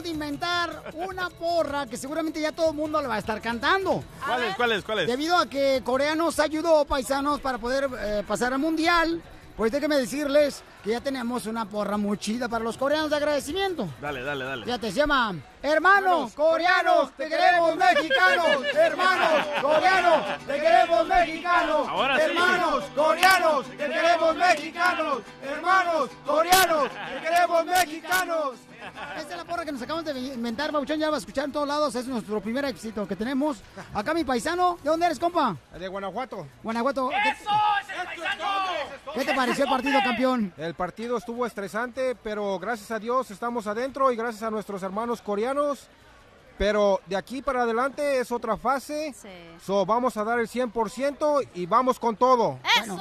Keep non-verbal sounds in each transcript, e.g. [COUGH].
acabamos de inventar una porra que seguramente ya todo el mundo le va a estar cantando. ¿Cuál es, cuál es, cuál es? Debido a que Corea nos ayudó, paisanos, para poder eh, pasar al mundial, pues déjenme decirles que ya tenemos una porra muy chida para los coreanos de agradecimiento. Dale, dale, dale. Fíjate, se llama Hermanos coreanos, te queremos mexicanos. Hermanos coreanos, te queremos mexicanos. Ahora sí. Hermanos coreanos, te queremos mexicanos. Hermanos coreanos, te queremos mexicanos. Esta es la porra que nos acabamos de inventar, Bauchón, ya va a escuchar en todos lados, es nuestro primer éxito que tenemos. Acá mi paisano, ¿de dónde eres, compa? De Guanajuato. Guanajuato. ¿Qué, qué te pareció el partido, campeón? El partido estuvo estresante, pero gracias a Dios estamos adentro y gracias a nuestros hermanos coreanos mexicanos pero de aquí para adelante es otra fase. So, vamos a dar el 100% y vamos con todo. ¡Eso!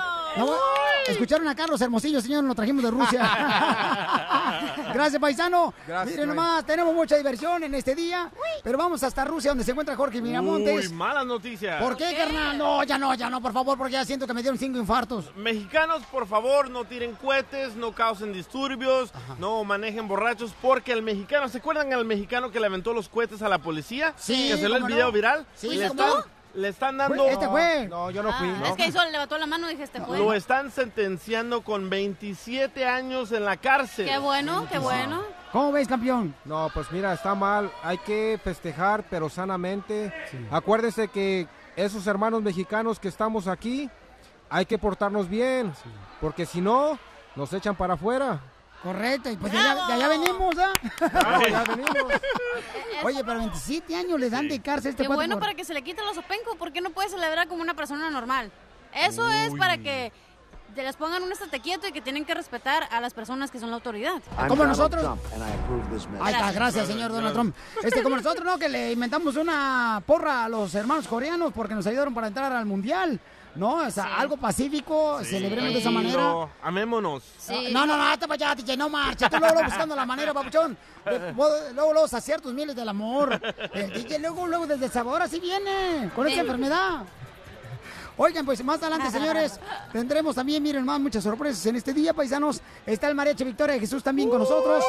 escucharon a Carlos Hermosillo, señor, lo trajimos de Rusia. [LAUGHS] Gracias, paisano. Gracias, Miren nomás, tenemos mucha diversión en este día, pero vamos hasta Rusia, donde se encuentra Jorge Miramontes. Uy, malas noticias. ¿Por qué, carnal? No, ya no, ya no, por favor, porque ya siento que me dieron cinco infartos. Mexicanos, por favor, no tiren cohetes, no causen disturbios, no manejen borrachos, porque el mexicano, ¿se acuerdan al mexicano que le aventó los cohetes a la policía? Sí, Que salió el ¿cómo video no? viral. Sí, le, ¿cómo están, no? le están dando... Este fue. No, yo no fui. Ah, Es que hizo, levantó la mano y dije, este fue. Lo están sentenciando con 27 años en la cárcel. Qué bueno, qué bueno. ¿Cómo ves, campeón? No, pues mira, está mal. Hay que festejar, pero sanamente. Acuérdense que esos hermanos mexicanos que estamos aquí, hay que portarnos bien. Porque si no, nos echan para afuera. Correcto, y pues de allá, de allá venimos, ¿ah? Ya venimos. [LAUGHS] Oye, pero 27 años le dan de cárcel a este Qué bueno por- para que se le quiten los opencos. ¿Por qué no puede celebrar como una persona normal? Eso es para que te les pongan un estate quieto y que tienen que respetar a las personas que son la autoridad. Como nosotros. Ahí está, gracias, señor Donald Trump. Este, como nosotros, ¿no? Que le inventamos una porra a los hermanos coreanos porque nos ayudaron para entrar al mundial. ¿No? O sea, algo pacífico, celebremos de esa manera. Amémonos. No, no, no, hasta para allá, DJ, no marcha. Tú luego, luego buscando la manera, papuchón. de- Luego, luego, saciar tus miles del amor. El DJ luego, luego, desde sabor así viene, con esta Sí. enfermedad. Oigan, pues más adelante, señores, tendremos también, miren más, muchas sorpresas en este día, paisanos. Está el Mariachi Victoria de Jesús también con nosotros.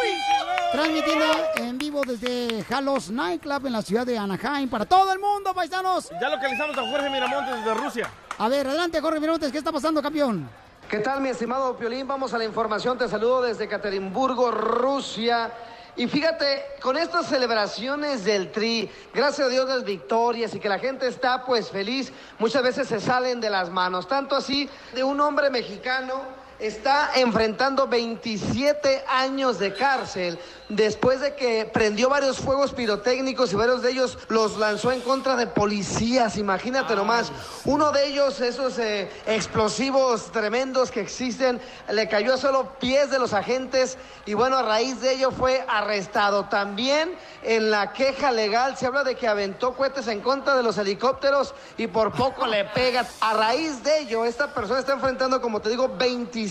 Transmitiendo en vivo desde Halos Nightclub en la ciudad de Anaheim para todo el mundo, paisanos. Ya localizamos a Jorge Miramontes de Rusia. A ver, adelante, Jorge Miramontes, ¿qué está pasando, campeón? ¿Qué tal, mi estimado Piolín? Vamos a la información. Te saludo desde Caterinburgo, Rusia. Y fíjate, con estas celebraciones del Tri, gracias a Dios las victorias y que la gente está pues feliz, muchas veces se salen de las manos. Tanto así de un hombre mexicano está enfrentando 27 años de cárcel después de que prendió varios fuegos pirotécnicos y varios de ellos los lanzó en contra de policías. Imagínate nomás, uno de ellos, esos eh, explosivos tremendos que existen, le cayó a solo pies de los agentes y bueno, a raíz de ello fue arrestado. También en la queja legal se habla de que aventó cohetes en contra de los helicópteros y por poco le pega. A raíz de ello, esta persona está enfrentando, como te digo, 27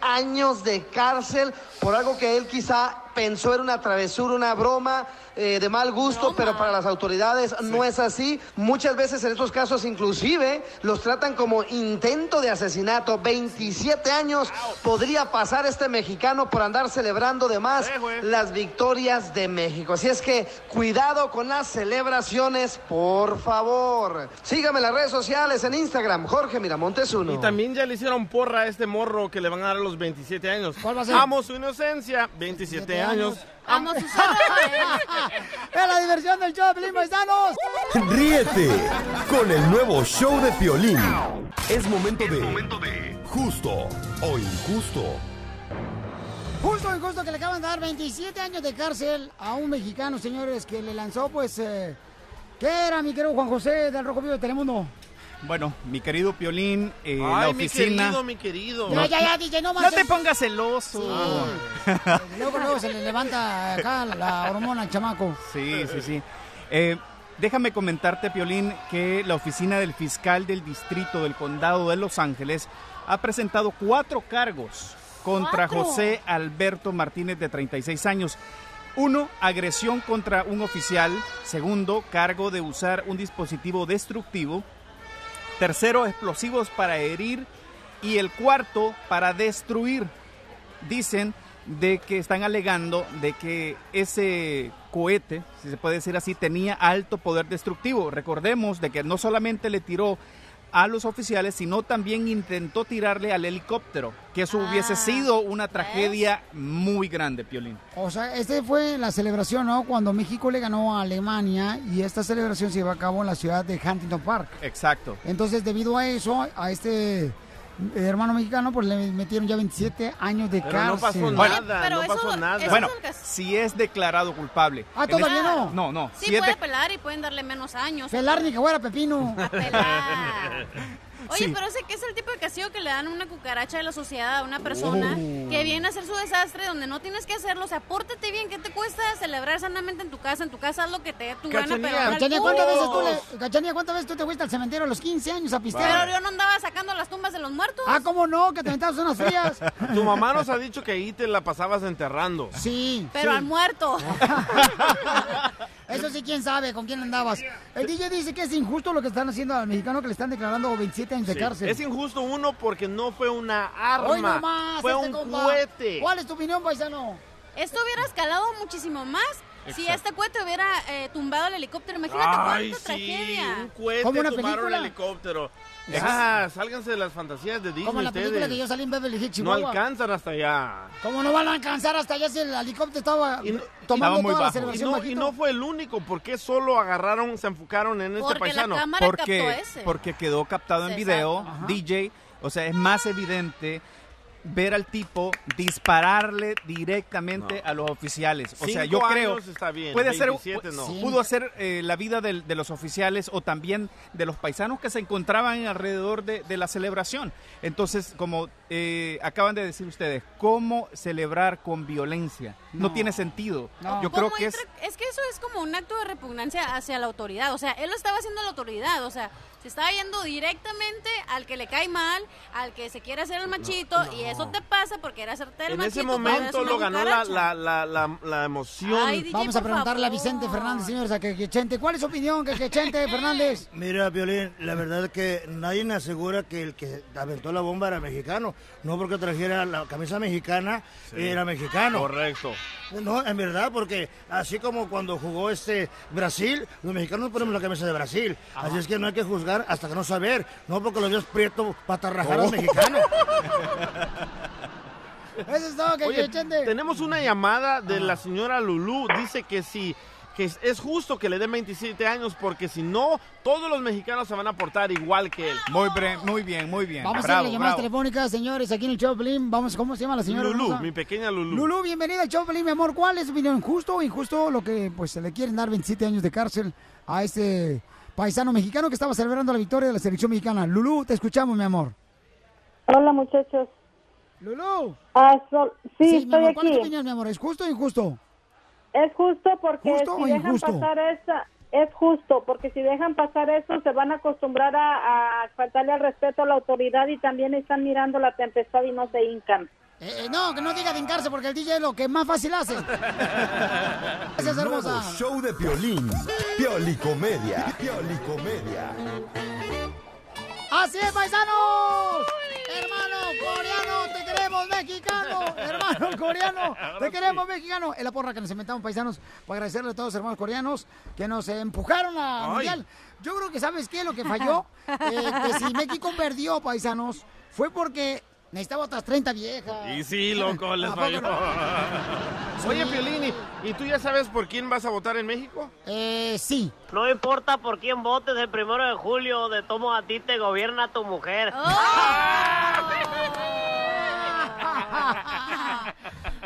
años de cárcel por algo que él quizá pensó era una travesura, una broma eh, de mal gusto, pero para las autoridades no es así. Muchas veces en estos casos inclusive los tratan como intento de asesinato. 27 años podría pasar este mexicano por andar celebrando de más las victorias de México. Así es que cuidado con las celebraciones, por favor. Sígame en las redes sociales, en Instagram, Jorge Miramontes 1. Y también ya le hicieron porra a este morro que le van a dar a los 27 años. ¿Cuál va a ser? Amo su inocencia, 27 años. Amo sus [LAUGHS] ¡Es la diversión del show de Paisanos! Ríete con el nuevo show de Piolín. Es momento de justo o injusto. Justo y justo que le acaban de dar 27 años de cárcel a un mexicano, señores, que le lanzó, pues, eh, ¿qué era, mi querido Juan José del Rojo Vivo de Telemundo? Bueno, mi querido Piolín, eh, la Ay, mi oficina. querido, mi querido. Ya, ya, ya, DJ, no No te pongas celoso. [LAUGHS] Luego, luego se le levanta acá la hormona al chamaco. Sí, sí, sí. Eh, Déjame comentarte, Piolín, que la oficina del fiscal del distrito del condado de Los Ángeles ha presentado cuatro cargos contra ¿Cuatro? José Alberto Martínez de 36 años. Uno, agresión contra un oficial. Segundo, cargo de usar un dispositivo destructivo. Tercero, explosivos para herir. Y el cuarto, para destruir. Dicen de que están alegando de que ese cohete, si se puede decir así, tenía alto poder destructivo. Recordemos de que no solamente le tiró a los oficiales, sino también intentó tirarle al helicóptero, que eso hubiese Ah, sido una tragedia muy grande, Piolín. O sea, este fue la celebración, ¿no? Cuando México le ganó a Alemania y esta celebración se llevó a cabo en la ciudad de Huntington Park. Exacto. Entonces, debido a eso, a este hermano mexicano, pues le metieron ya 27 años de Pero cárcel. no pasó Bueno, nada, pero no eso- pasó nada. eso- Bueno, es si es declarado culpable. Ah, ¿todavía este- no? No, no. Sí si puede de- pelar y pueden darle menos años. Pelar ni que fuera pepino. A [LAUGHS] pelar. [LAUGHS] Oye, Sí. pero ese que es el tipo de castigo que le dan a una cucaracha de la sociedad a una persona Oh. que viene a hacer su desastre donde no tienes que hacerlo. O sea, pórtate bien. ¿Qué te cuesta celebrar sanamente en tu casa? En tu casa haz lo que te dé tu gana, pero Cachanía, ¿cuántas veces tú le, Cachanía, ¿cuántas veces tú te fuiste al cementerio a los 15 años a Pero pistear? yo no andaba sacando las tumbas de los muertos. Ah, ¿cómo no? Que te metabas unas frías. [LAUGHS] Tu mamá nos ha dicho que ahí te la pasabas enterrando. Sí. pero sí. al muerto. [LAUGHS] Eso sí, quién sabe con quién andabas. El DJ dice que es injusto lo que están haciendo al mexicano que le están declarando 27 años de Sí. cárcel. Es injusto uno porque no fue una arma, Hoy nomás, fue este un compa. cohete. ¿Cuál es tu opinión, paisano? Esto hubiera escalado muchísimo más si este cohete hubiera eh, tumbado el helicóptero. Imagínate Ay, cuánta sí, tragedia. un cohete ¿Como una tumbaron película? el helicóptero. Ya, sálganse de las fantasías de Disney Como la película ustedes. que yo salí en Beverly Hills, No Chihuahua. alcanzan hasta allá. ¿Cómo no van a alcanzar hasta allá si el helicóptero estaba Y no- tomando estaba muy toda la bajo. Y no, y no fue el único, ¿por qué solo agarraron, se enfocaron en este paisano? la cámara captó porque, ese. porque quedó captado en video. Ajá. DJ, o sea, es más evidente ver al tipo dispararle directamente No. a los oficiales. O sea, yo creo está bien, puede ser 27 no. Sí. pudo ser eh, la vida del- de los oficiales o también de los paisanos que se encontraban alrededor de, de la celebración. Entonces, como eh, acaban de decir ustedes, ¿cómo celebrar con violencia? No, No. tiene sentido. No. Yo creo ¿Cómo que es entra- es que eso es como un acto de repugnancia hacia la autoridad. O sea, él lo estaba haciendo a la autoridad. O sea, se estaba yendo directamente al que le cae mal, al que se quiere hacer el machito. Y eso te pasa por querer hacerte el En machito. ese cuando eres momento lo ganó la, la, la, la, la emoción. Ay, DJ, Vamos a preguntarle a. Vicente Fernández, señores, a Quechente. ¿Cuál es su opinión, Quechente [LAUGHS] Fernández? Mira, Violín, la verdad es que nadie me asegura que el que aventó la bomba era mexicano. No porque trajera la camisa mexicana, era mexicano. Correcto. No, en verdad, porque así como cuando jugó este Brasil, los mexicanos ponemos la camisa de Brasil. Así es que no hay que juzgar hasta que no saber. No porque los dios prieto patarrajar al mexicano. [LAUGHS] Eso es todo, Oye, Quechente. tenemos una llamada de la señora Lulú. Dice que sí, que es, justo que le den 27 años porque si no, todos los mexicanos se van a portar igual que él. muy, bre- muy bien, muy bien. Vamos a Bravo, hacerle llamadas bravo. telefónicas, señores, aquí en el Pelín. Vamos, ¿cómo se llama la señora? Lulú, mi pequeña Lulú. Lulú, bienvenida al Pelín, mi amor. ¿Cuál es su opinión? ¿Justo o injusto lo que pues se le quieren dar 27 años de cárcel a este paisano mexicano que estaba celebrando la victoria de la selección mexicana? Lulú, te escuchamos, mi amor. Hola muchachos. Lulú. Ah, sí, mi estoy amor, ¿cuál es tu opinión, mi amor? ¿Es justo o injusto? Es justo porque ¿Justo si o dejan injusto? pasar esa, es justo porque si dejan pasar eso se van a acostumbrar a, a faltarle al respeto a la autoridad y también están mirando la tempestad y no se hincan. Eh, eh, no, que no diga de hincarse porque el DJ es lo que más fácil hace. [LAUGHS] Gracias, hermosa. show de Piolín. Piolicomedia. Piolicomedia. ¡Así es, paisanos! Hermano coreano, te queremos mexicano. Hermano [LAUGHS] coreano, te queremos mexicano. Es la porra que nos inventamos, paisanos, para agradecerle a todos los hermanos coreanos que nos empujaron a Ay. mundial. Yo creo que, ¿sabes qué? Lo que falló, [LAUGHS] eh, que si México perdió, paisanos, fue porque necesitaba otras 30 viejas. Y sí, loco, [LAUGHS] les ¿A poco falló. no? Oye, Piolini, ¿y tú ya sabes por quién vas a votar en México? Eh, sí. No importa por quién votes el primero de julio, de tomo a ti te gobierna tu mujer. [LAUGHS]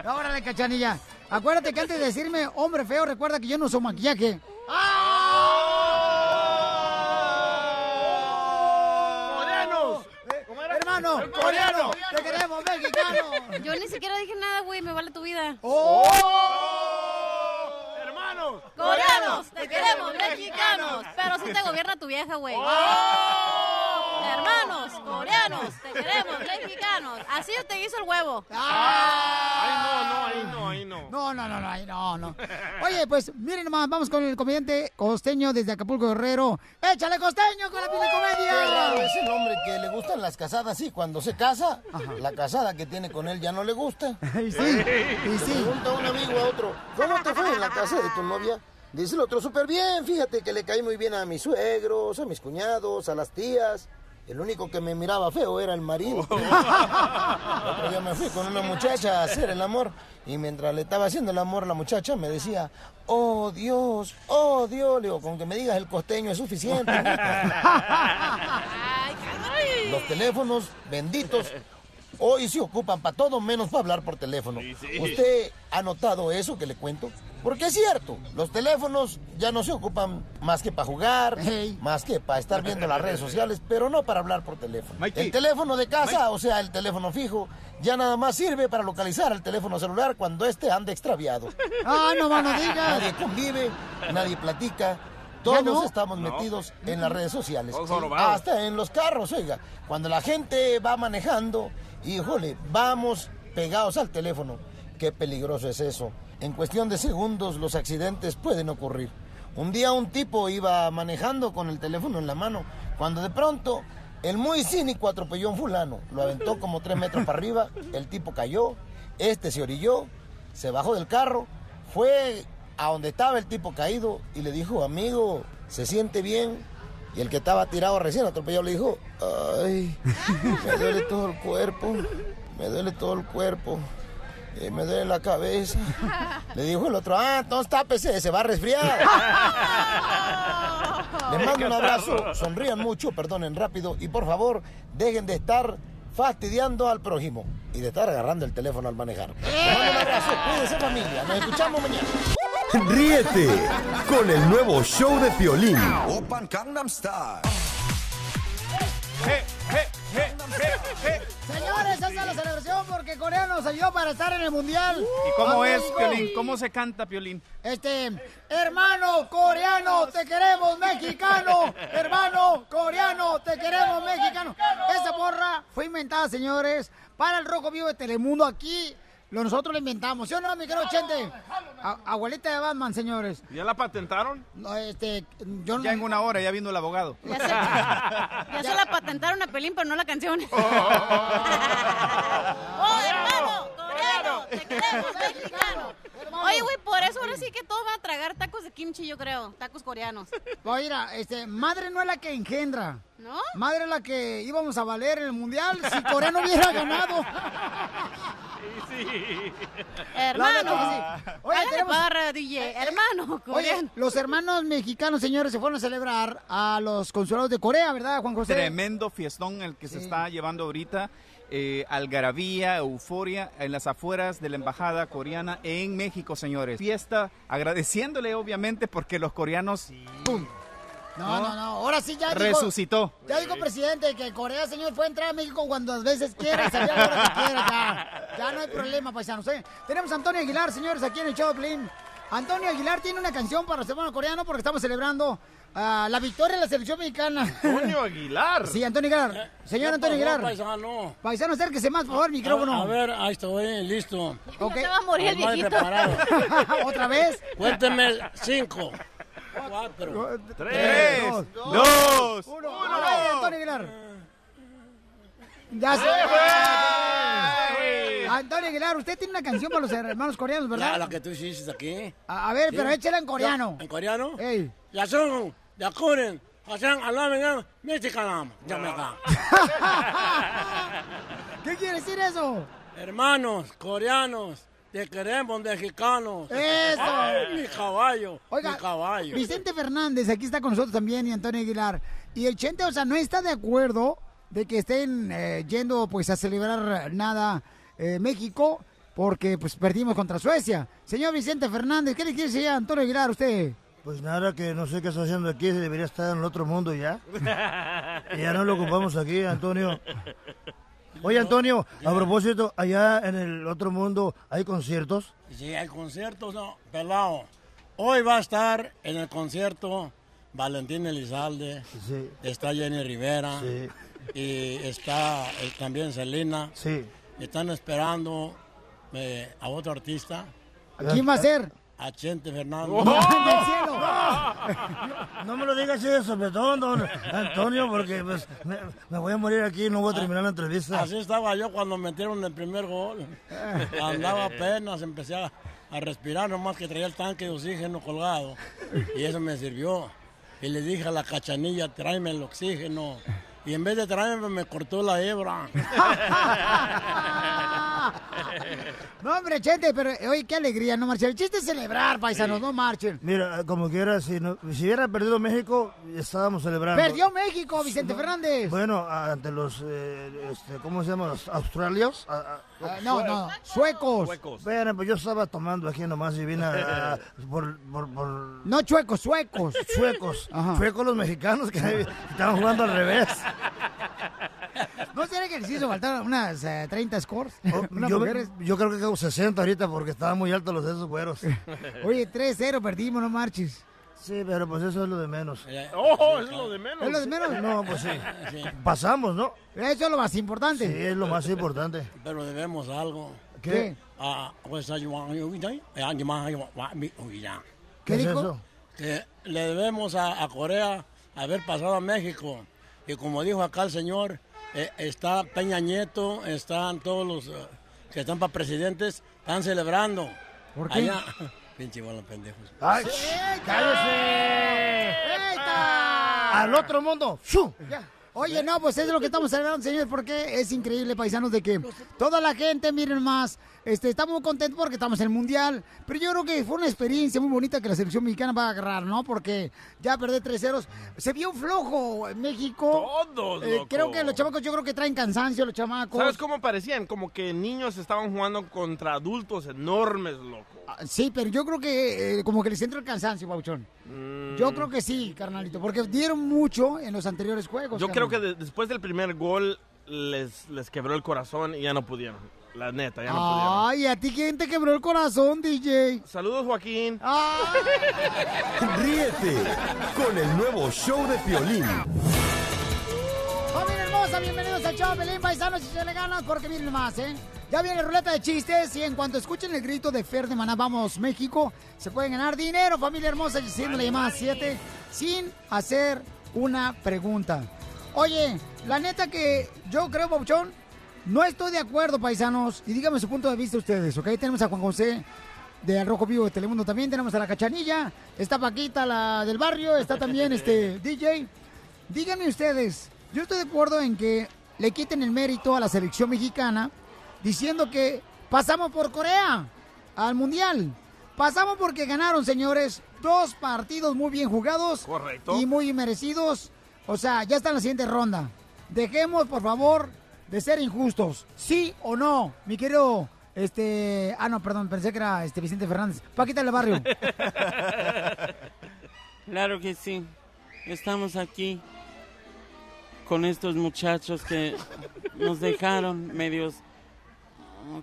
Órale, cachanilla. Acuérdate que antes de decirme hombre feo, recuerda que yo no uso maquillaje. ¡Coreanos! Hermano, coreano, te queremos mexicano. [LAUGHS] Yo ni siquiera dije nada, güey. Me vale tu vida. ¡Oh! ¡Hermanos! ¡Coreano! Coreanos, te queremos, mexicanos. Pero si te gobierna tu vieja, güey. Hermanos, coreanos, te queremos, mexicanos. Así te hizo el huevo. Ay, no, no, ahí no, ahí no. No, no, no, no, ahí no, no. Oye, pues miren nomás, vamos con el comediante costeño desde Acapulco Guerrero. ¡Échale costeño con la pila comedia! Es el hombre que le gustan las casadas, sí. Cuando se casa, la casada que tiene con él ya no le gusta. [LAUGHS] Y sí, y sí. Pregunta un amigo a otro, ¿cómo te fue en la casa de tu novia? Dice el otro, súper bien, fíjate que le caí muy bien a mis suegros, a mis cuñados, a las tías. El único que me miraba feo era el marido. [LAUGHS] Otro día me fui con una muchacha a hacer el amor y mientras le estaba haciendo el amor la muchacha me decía, oh Dios, oh Dios, le digo, con que me digas el costeño es suficiente. Los teléfonos benditos hoy se ocupan para todo menos para hablar por teléfono. sí. ¿Usted ha notado eso que le cuento? Porque es cierto, los teléfonos ya no se ocupan más que para jugar, más que para estar viendo las redes sociales, pero no para hablar por teléfono. Mikey. El teléfono de casa, o sea, el teléfono fijo, ya nada más sirve para localizar el teléfono celular cuando este anda extraviado. [LAUGHS] Ah, no, va, no digas. Nadie convive, nadie platica. ¿Ya Todos no? estamos No. metidos en las redes sociales. Hasta en los carros, oiga. Cuando la gente va manejando, híjole, vamos pegados al teléfono. Qué peligroso es eso. En cuestión de segundos los accidentes pueden ocurrir. Un día un tipo iba manejando con el teléfono en la mano, cuando de pronto el muy cínico atropelló a un fulano. Lo aventó como tres metros para arriba, el tipo cayó, este se orilló, se bajó del carro, fue a donde estaba el tipo caído y le dijo, amigo, ¿se siente bien? Y el que estaba tirado recién atropellado le dijo, ay, me duele todo el cuerpo, me duele todo el cuerpo, eh, me duele la cabeza. Le dijo el otro, ah, entonces tápese, se va a resfriar. Les mando un abrazo, sonrían mucho, perdonen rápido y por favor dejen de estar fastidiando al prójimo y de estar agarrando el teléfono al manejar. Les mando un abrazo, cuídense familia, nos escuchamos mañana. Ríete con el nuevo show de Piolín. Open Gangnam Style. Señores, esa es la celebración porque Corea nos ayudó para estar en el Mundial. ¿Y cómo es. Piolín? ¿Cómo se canta, Piolín? Este, hermano coreano, te queremos mexicano. Hermano coreano, te queremos mexicano. Esa porra fue inventada, señores, para el Rojo Vivo de Telemundo. Aquí lo nosotros lo inventamos. ¿Sí o no, mi querido Chente? Abuelita de Batman, señores. ¿Ya la patentaron? No, este, yo no... Ya en una hora, ya vino el abogado. Ya se, ya se la [LAUGHS] patentaron a Pelín, pero no la canción. ¡Oh, [LAUGHS] hermano! ¡Coreano! ¡Te queremos, [LAUGHS] mexicano! Oye, güey, por eso ahora sí que todos van a tragar tacos de kimchi, yo creo. Tacos coreanos. Pues mira, este, madre no es la que engendra. ¿No? Madre la que íbamos a valer en el Mundial si Corea no hubiera ganado. Hermano. Sí. Oye, tenemos- barra, DJ. Hermano, Oye, los hermanos mexicanos, señores, se fueron a celebrar a los consulados de Corea, ¿verdad, Juan José? Tremendo fiestón el que se está llevando ahorita. eh, algarabía, euforia en las afueras de la embajada coreana en México, señores. Fiesta agradeciéndole obviamente porque los coreanos ¡pum! No, no, no, ahora sí ya dijo- resucitó. Ya dijo presidente que Corea, señor, puede entrar a México cuantas veces quiera salir a la hora que quiera, ya. Ya no hay problema, paisanos, ¿eh? Tenemos a Antonio Aguilar, señores, aquí en el show. Antonio Aguilar tiene una canción para los hermanos coreanos porque estamos celebrando ah, la victoria de la selección mexicana. Antonio Aguilar. Sí, Antonio Aguilar. Señor ¿Qué Antonio Aguilar. paisano? Paisano, acérquese más, por favor, el micrófono. A, ver, ahí estoy, listo. Ok. Se va a morir el viejito. [LAUGHS] ¿Otra vez? Cuénteme cinco, cuatro, Tres, dos, uno. Ay, Antonio Aguilar. Ya se Antonio Aguilar, usted tiene una canción para los hermanos coreanos, La, ¿verdad? la que tú hiciste aquí. A, a ver, ¿Sí? pero échela en coreano. ¿En coreano? Ey. Ya son, ya corren, hacen alamen, mexicano, ya me acá. [LAUGHS] ¿Qué quiere decir eso? Hermanos coreanos, te queremos mexicanos. Eso. Ay, [LAUGHS] mi caballo, Oiga, mi caballo. Vicente Fernández, aquí está con nosotros también, y Antonio Aguilar. Y el Chente, o sea, no está de acuerdo de que estén eh, yendo pues a celebrar nada eh, México porque pues perdimos contra Suecia. Señor Vicente Fernández, ¿qué le quiere decir a Antonio Aguilar a usted? Pues nada, que no sé qué está haciendo aquí, debería estar en el otro mundo ya. [LAUGHS] Y ya no lo ocupamos aquí, Antonio. Oye, Antonio, a propósito, allá en el otro mundo hay conciertos. Sí, hay conciertos, no, pelado. Hoy va a estar en el concierto Valentín Elizalde, está Jenny Rivera y está eh, también Celina. Están esperando eh, a otro artista. ¿A quién va a ser? A Chente Fernández. ¡Oh! [LAUGHS] [LAUGHS] No me lo digas así de sopetón, don Antonio, porque pues, me, me voy a morir aquí y no voy a terminar la entrevista. Así estaba yo cuando metieron el primer gol. [LAUGHS] Andaba apenas, empecé a, a respirar, nomás que traía el tanque de oxígeno colgado. Y eso me sirvió. Y le dije a la cachanilla, tráeme el oxígeno. Y en vez de traerme, me cortó la hebra. No, hombre, Chente, pero oye, qué alegría, no marchen. El chiste es celebrar, paisanos, no marchen. Mira, como quiera, si, no- si hubiera perdido México, estábamos celebrando. Perdió México, Vicente Fernández. Bueno, ante los, eh, este, ¿cómo se llama? Los australios. A- a- Ah, no, no, suecos. Bueno, pues yo estaba tomando aquí nomás y vine a, a- [LAUGHS] por, por, por No chuecos, suecos. [LAUGHS] suecos. Ajá. Suecos los mexicanos que [LAUGHS] estaban jugando al revés. ¿No será que les hizo faltar unas eh, 30 scores? Yo, mujeres. yo creo que como 60 ahorita porque estaban muy altos los de esos güeros. [LAUGHS] Oye, 3-0 perdimos, no marches. Sí, pero pues eso es lo de menos. ¡Oh, es lo de menos! ¿Es lo de menos? No, pues [LAUGHS] sí. Pasamos, ¿no? Eso es lo más importante. Sí, es lo más importante. Pero debemos algo. ¿Qué? Ah, pues. ¿Qué es eso? Que le debemos a, a Corea haber pasado a México. Y como dijo acá el señor, eh, está Peña Nieto, están todos los eh, que están para presidentes, están celebrando. ¿Por qué? Allá. [LAUGHS] Pinche bola pendejos. ¡Ay, cállese! ¡Al otro mundo! ¡Fu! Ya. Oye, no, pues eso es lo que estamos celebrando, señores, porque es increíble, paisanos, de que toda la gente, miren más, este, estamos muy contentos porque estamos en el Mundial, pero yo creo que fue una experiencia muy bonita que la selección mexicana va a agarrar, ¿no? Porque ya perder 3 ceros, se vio flojo en México. Todos, Eh, loco. creo que los chamacos, yo creo que traen cansancio los chamacos. ¿Sabes cómo parecían? Como que niños estaban jugando contra adultos enormes, loco. Ah, Sí, pero yo creo que eh, como que les entra el cansancio, Pauchón. Mm. Yo creo que sí, carnalito, porque dieron mucho en los anteriores juegos. Yo creo que de- después del primer gol les, les quebró el corazón y ya no pudieron. La neta, ya no pudieron. Ay, ¿a ti quién te quebró el corazón, DJ? Saludos, Joaquín. [LAUGHS] Ríete con el nuevo show de Piolín. Familia hermosa, bienvenidos al show Pelín Paisanos y se le ganas porque miren más, ¿eh? Ya viene ruleta de chistes y en cuanto escuchen el grito de Fer de Maná, vamos México, se pueden ganar dinero, familia hermosa, siendo la llamada 7 sin hacer una pregunta. Oye, la neta que yo creo, Bauchón, no estoy de acuerdo, paisanos, y díganme su punto de vista ustedes, ¿ok? Tenemos a Juan José de Al Rojo Vivo de Telemundo también, tenemos a la Cachanilla, está Paquita, la del barrio, está también [LAUGHS] este DJ. Díganme ustedes, yo estoy de acuerdo en que le quiten el mérito a la selección mexicana diciendo que pasamos por Corea al Mundial. Pasamos porque ganaron, señores, dos partidos muy bien jugados. Correcto. Y muy merecidos. O sea, ya está en la siguiente ronda. Dejemos, por favor, de ser injustos. ¿Sí o no? Mi querido, este... Ah, no, perdón, pensé que era este Vicente Fernández. Paquita del barrio. [LAUGHS] Claro que sí. Estamos aquí con estos muchachos que nos dejaron medios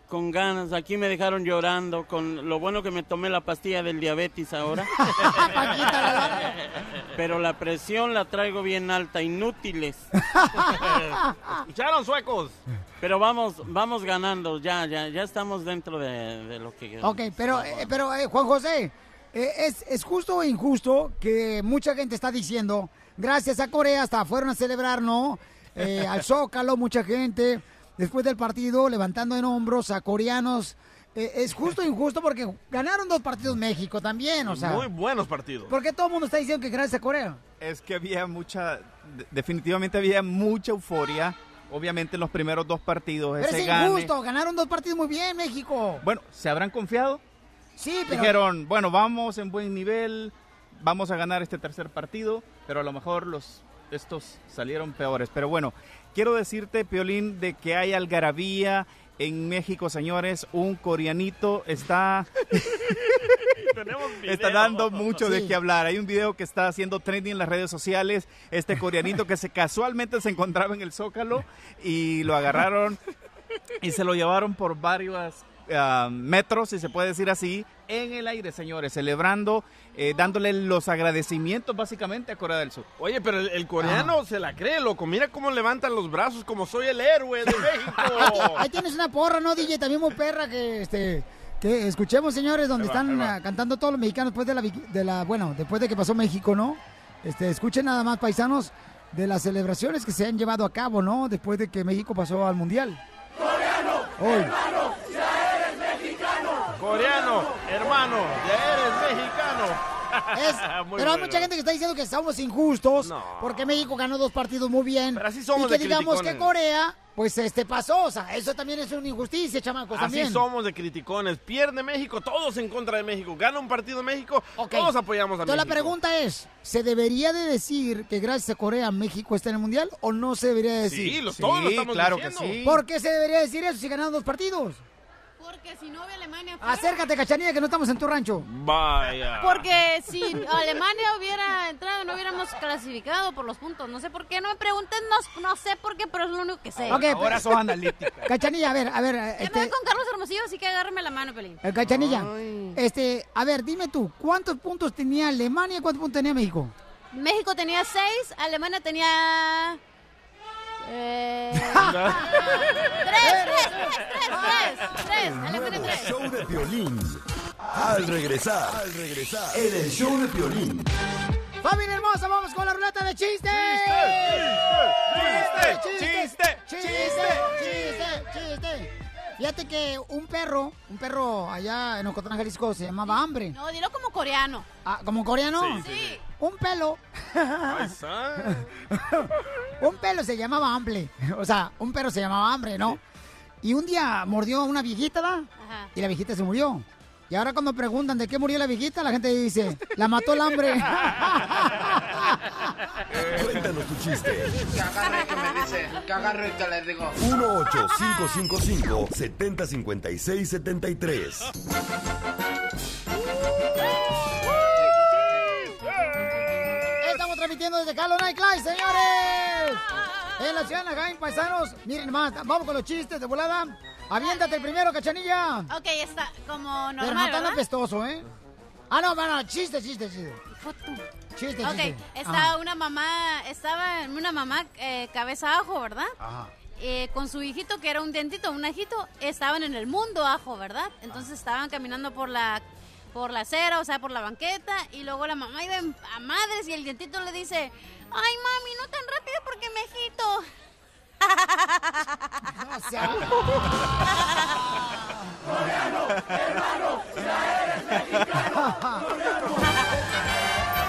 con ganas. Aquí me dejaron llorando con lo bueno que me tomé la pastilla del diabetes ahora. [LAUGHS] Pero la presión la traigo bien alta, inútiles. Escucharon suecos. Pero vamos, vamos ganando, ya, ya, ya estamos dentro de, de lo que. Ok, pero, eh, pero eh, Juan José, eh, es, ¿es justo o injusto que mucha gente está diciendo, gracias a Corea hasta fueron a celebrar, ¿no? Eh, al Zócalo, mucha gente, después del partido, levantando en hombros a coreanos. Eh, es justo o injusto porque ganaron dos partidos México también, o sea. Muy buenos partidos. ¿Por qué todo el mundo está diciendo que gracias a Corea? Es que había mucha, de- definitivamente había mucha euforia. Obviamente en los primeros dos partidos Pero ese es gane. injusto, ganaron dos partidos muy bien México. Bueno, ¿se habrán confiado? Sí, pero... Dijeron, bueno, vamos en buen nivel, vamos a ganar este tercer partido, pero a lo mejor los estos salieron peores. Pero bueno, quiero decirte, Piolín, de que hay algarabía en México, señores. Un coreanito está, [LAUGHS] [LAUGHS] está dando mucho de qué hablar. Hay un video que está haciendo trending en las redes sociales. Este coreanito que se [LAUGHS] casualmente se encontraba en el Zócalo y lo agarraron y se lo llevaron por varias ah, metros, si se puede decir así, en el aire, señores, celebrando, eh, dándole los agradecimientos básicamente a Corea del Sur. Oye, pero el, el coreano se la cree, loco. Mira cómo levantan los brazos como soy el héroe de [LAUGHS] México. Ahí tienes una porra, ¿no, DJ? También muy perra que este. Que escuchemos, señores, donde va, están ah, cantando todos los mexicanos después de la, de la, bueno, después de que pasó México, ¿no? Este, escuchen nada más, paisanos, de las celebraciones que se han llevado a cabo, ¿no? Después de que México pasó al Mundial. Hoy. Coreano, hermano, ya eres mexicano. Es- [LAUGHS] pero hay mucha gente que está diciendo que somos injustos porque México ganó dos partidos muy bien. Pero así somos y que de digamos criticones. que Corea, pues este pasó. O sea, eso también es una injusticia, chamacos, Así también. somos de criticones. Pierde México, todos en contra de México. Gana un partido México, todos apoyamos a Entonces la México. pregunta es, ¿se debería de decir que gracias a Corea México está en el Mundial o no se debería de decir? Sí, los- todos lo estamos claro que diciendo. sí. ¿Por qué se debería decir eso si ganaron dos partidos? Porque si no ve Alemania fuera- Acércate, cachanilla, que no estamos en tu rancho. Vaya. Porque si Alemania hubiera entrado, no hubiéramos clasificado por los puntos. No sé por qué, no me pregunten, no, no sé por qué, pero es lo único que sé. Ok, Ahora pues- sos analítica. Cachanilla, a ver, a ver, Ya me este, voy con Carlos Hermosillo, así que agárreme la mano, Pelín. eh, Cachanilla, este, a ver, dime tú, ¿cuántos puntos tenía Alemania y cuántos puntos tenía México? México tenía seis, Alemania tenía... Eh... [LAUGHS] tres, tres, tres, tres, tres, tres, Alemania Nuevo tres. show de violín. Al regresar, al regresar, en el show de violín. ¡Familia hermosa, vamos con la ruleta de chistes! ¡Chiste! ¡Chiste! ¡Chiste! ¡Chiste! ¡Chiste! Fíjate que un perro, un perro allá en Ocotlán, Jalisco, se llamaba Hambre. No, dilo como coreano. Ah, ¿como coreano? Sí, sí, sí. Un pelo. [LAUGHS] Un pelo se llamaba Hambre. O sea, un perro se llamaba Hambre, ¿no? Y un día mordió a una viejita, ¿da? Ajá. Y la viejita se murió. Y ahora cuando preguntan de qué murió la viejita, la gente dice, la mató el hambre. [LAUGHS] Cuéntanos tu chiste. Que agarre que me dice, que agarre que le digo. 1-855-7056-73. Estamos transmitiendo desde Halo Night Live, señores. En la ciudad de paisanos. Miren más, vamos con los chistes de volada. Aviéntate el primero, cachanilla. Ok, está como Pero no normal, tan ¿verdad? apestoso, ¿eh? Ah, no, no, chiste, chiste, chiste. Chiste, Ok, chiste. estaba una mamá, estaba una mamá eh, cabeza ajo, ¿verdad? Ajá. Eh, con su hijito, que era un dentito, un ajito, estaban en el mundo ajo, ¿verdad? Entonces estaban caminando por la por la acera, o sea, por la banqueta, y luego la mamá iba a madres y el dientito le dice, ay mami, no tan rápido porque me agito. O [LAUGHS] sea,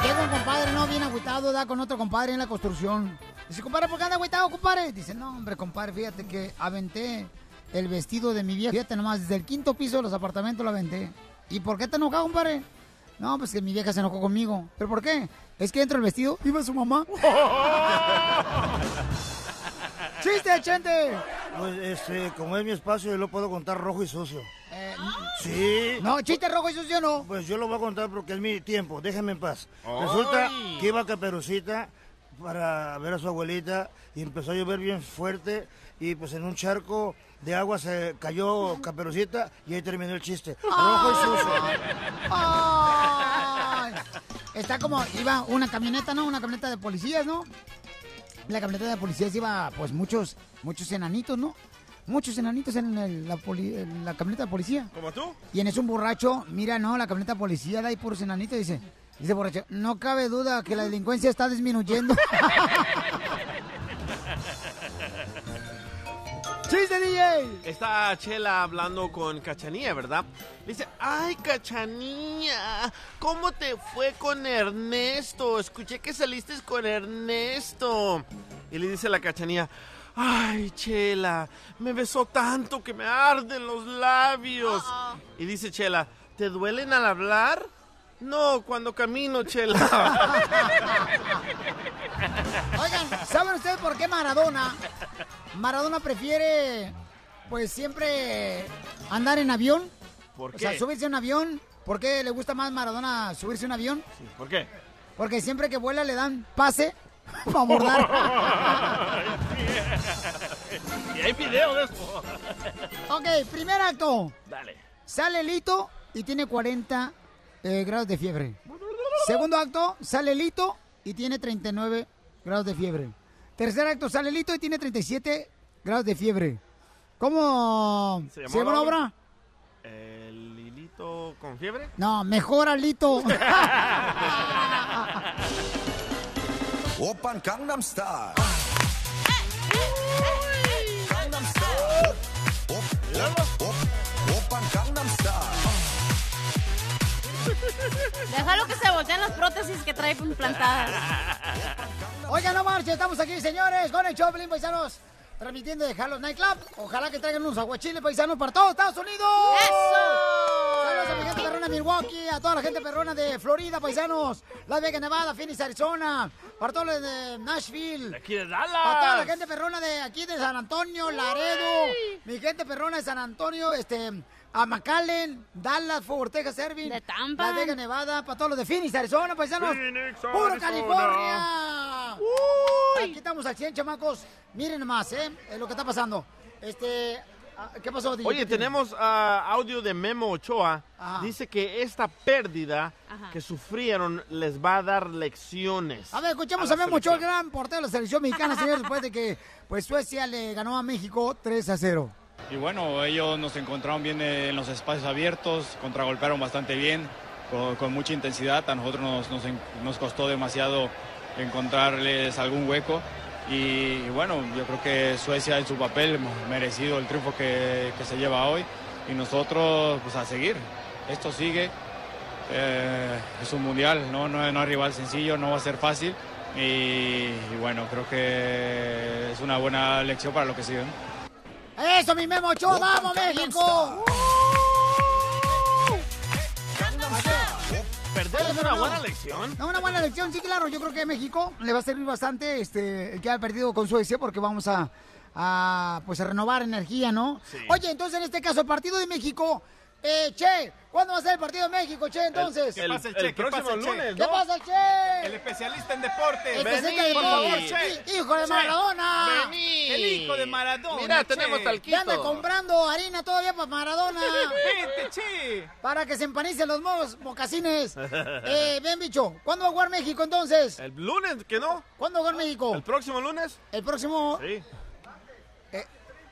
Llega un compadre, no, bien agüitado, da con otro compadre en la construcción. Dice, compadre, ¿por qué anda agüitado, compadre? Dice, no, hombre, compadre, fíjate que aventé el vestido de mi vieja. Fíjate nomás, desde el quinto piso de los apartamentos lo aventé. ¿Y por qué te enojado, compadre? No, pues que mi vieja se enojó conmigo. ¿Pero por qué? Es que dentro del vestido iba su mamá. [LAUGHS] ¡Chiste, chente! Pues, este, como es mi espacio, yo lo puedo contar rojo y sucio. Eh, Sí. No, chiste rojo y sucio no. Pues yo lo voy a contar porque es mi tiempo, déjenme en paz. Ay. Resulta que iba Caperucita para ver a su abuelita y empezó a llover bien fuerte y pues en un charco de agua se cayó Caperucita y ahí terminó el chiste. Rojo y sucio. Ay. Está como, iba una camioneta, ¿no? Una camioneta de policías, ¿no? La camioneta de policías iba, pues, muchos, muchos enanitos, ¿no? Muchos enanitos en, el- la, poli- en la camioneta de policía. ¿Como tú? Y en eso un borracho, mira, no, la camioneta de policía, da ahí puros enanitos, dice, dice borracho, no cabe duda que la delincuencia está disminuyendo. [LAUGHS] ¡Chiste, DJ! Está Chela hablando con Cachanía, ¿verdad? Dice, ay, Cachanía, ¿cómo te fue con Ernesto? Escuché que saliste con Ernesto. Y le dice la Cachanía, ay, Chela, me besó tanto que me arden los labios. Y dice Chela, ¿te duelen al hablar? No, cuando camino, Chela. [LAUGHS] Oigan, ¿saben ustedes por qué Maradona? Maradona prefiere, pues siempre andar en avión. ¿Por O sea, qué? subirse a un avión. ¿Por qué le gusta más Maradona subirse a un avión? ¿Por qué? Porque siempre que vuela le dan pase [LAUGHS] para abordar. [LAUGHS] y hay video de eso. Ok, primer acto. Dale. Sale Lito y tiene 40 eh, grados de fiebre. Segundo acto, sale Lito y tiene 39 grados de fiebre. Tercer acto, sale Lito y tiene 37 grados de fiebre. ¿Cómo ¿Se llama la obra? ¿El hilito con fiebre? No, mejora Lito. [LAUGHS] Open Gangnam Style. Open Gangnam Style. Déjalo que se volteen las prótesis que trae implantadas. Oigan, no marche, estamos aquí, señores, con el Choplin, paisanos. Transmitiendo de Jalos Nightclub. Ojalá que traigan unos aguachiles paisanos para todos Estados Unidos. ¡Eso! Saludos a mi gente perrona de Milwaukee, a toda la gente perrona de Florida, paisanos. Las Vegas, Nevada, Phoenix, Arizona. Para todos los de Nashville. Aquí de Dallas. A toda la gente perrona de aquí de San Antonio, Laredo. Mi gente perrona de San Antonio, este, a McAllen, Dallas, Fort Texas, Irving. De Tampa. Las Vegas, Nevada, para todos los de Phoenix, Arizona, paisanos. Phoenix, ¡Puro Arizona. California! Aquí estamos al 100, chamacos. Miren nomás, ¿eh? Es lo que está pasando. Este, ah, ¿qué pasó, DJ? Oye, tenemos ah, audio de Memo Ochoa. Ajá. Dice que esta pérdida Ajá. que sufrieron les va a dar lecciones. A ver, escuchemos a a Memo Ochoa, gran portero de la selección mexicana, señores, después de que pues Suecia le ganó a México 3 a 0. Y bueno, ellos nos encontraron bien en los espacios abiertos, contragolpearon bastante bien, con, mucha intensidad. A nosotros nos, nos, costó demasiado encontrarles algún hueco. Y, bueno, yo creo que Suecia en su papel merecido el triunfo que, que se lleva hoy. Y nosotros, pues a seguir. Esto sigue. Eh, es un mundial, ¿no? No, no es rival sencillo, no va a ser fácil. Y, bueno, creo que es una buena lección para lo que sigue. ¡Eso, mi Memo Ochoa! ¡Vamos, México! Perder es una buena lección. No, una buena lección, sí, claro. Yo creo que a México le va a servir bastante este, el que haya perdido con Suecia porque vamos a, a, pues a renovar energía, ¿no? Oye, entonces en este caso, el partido de México, eh, Che, ¿cuándo va a ser el partido de México, Che, entonces? ¿Qué pasa el Che? ¿Qué próximo pasa el Che? lunes, ¿Qué pasa, Che? El especialista en deportes. En por favor. Che. Hijo de Che. Maradona. Vení. El hijo de Maradona. Mira, Che. tenemos Ya talquito. anda comprando harina todavía para Maradona. [LAUGHS] Vente, Che. para que se empanicen los mos- mocasines. [LAUGHS] Eh, ven, bicho, ¿cuándo va a jugar México entonces? El lunes, ¿que no? ¿Cuándo juega México? ¿El próximo lunes? El próximo. Sí.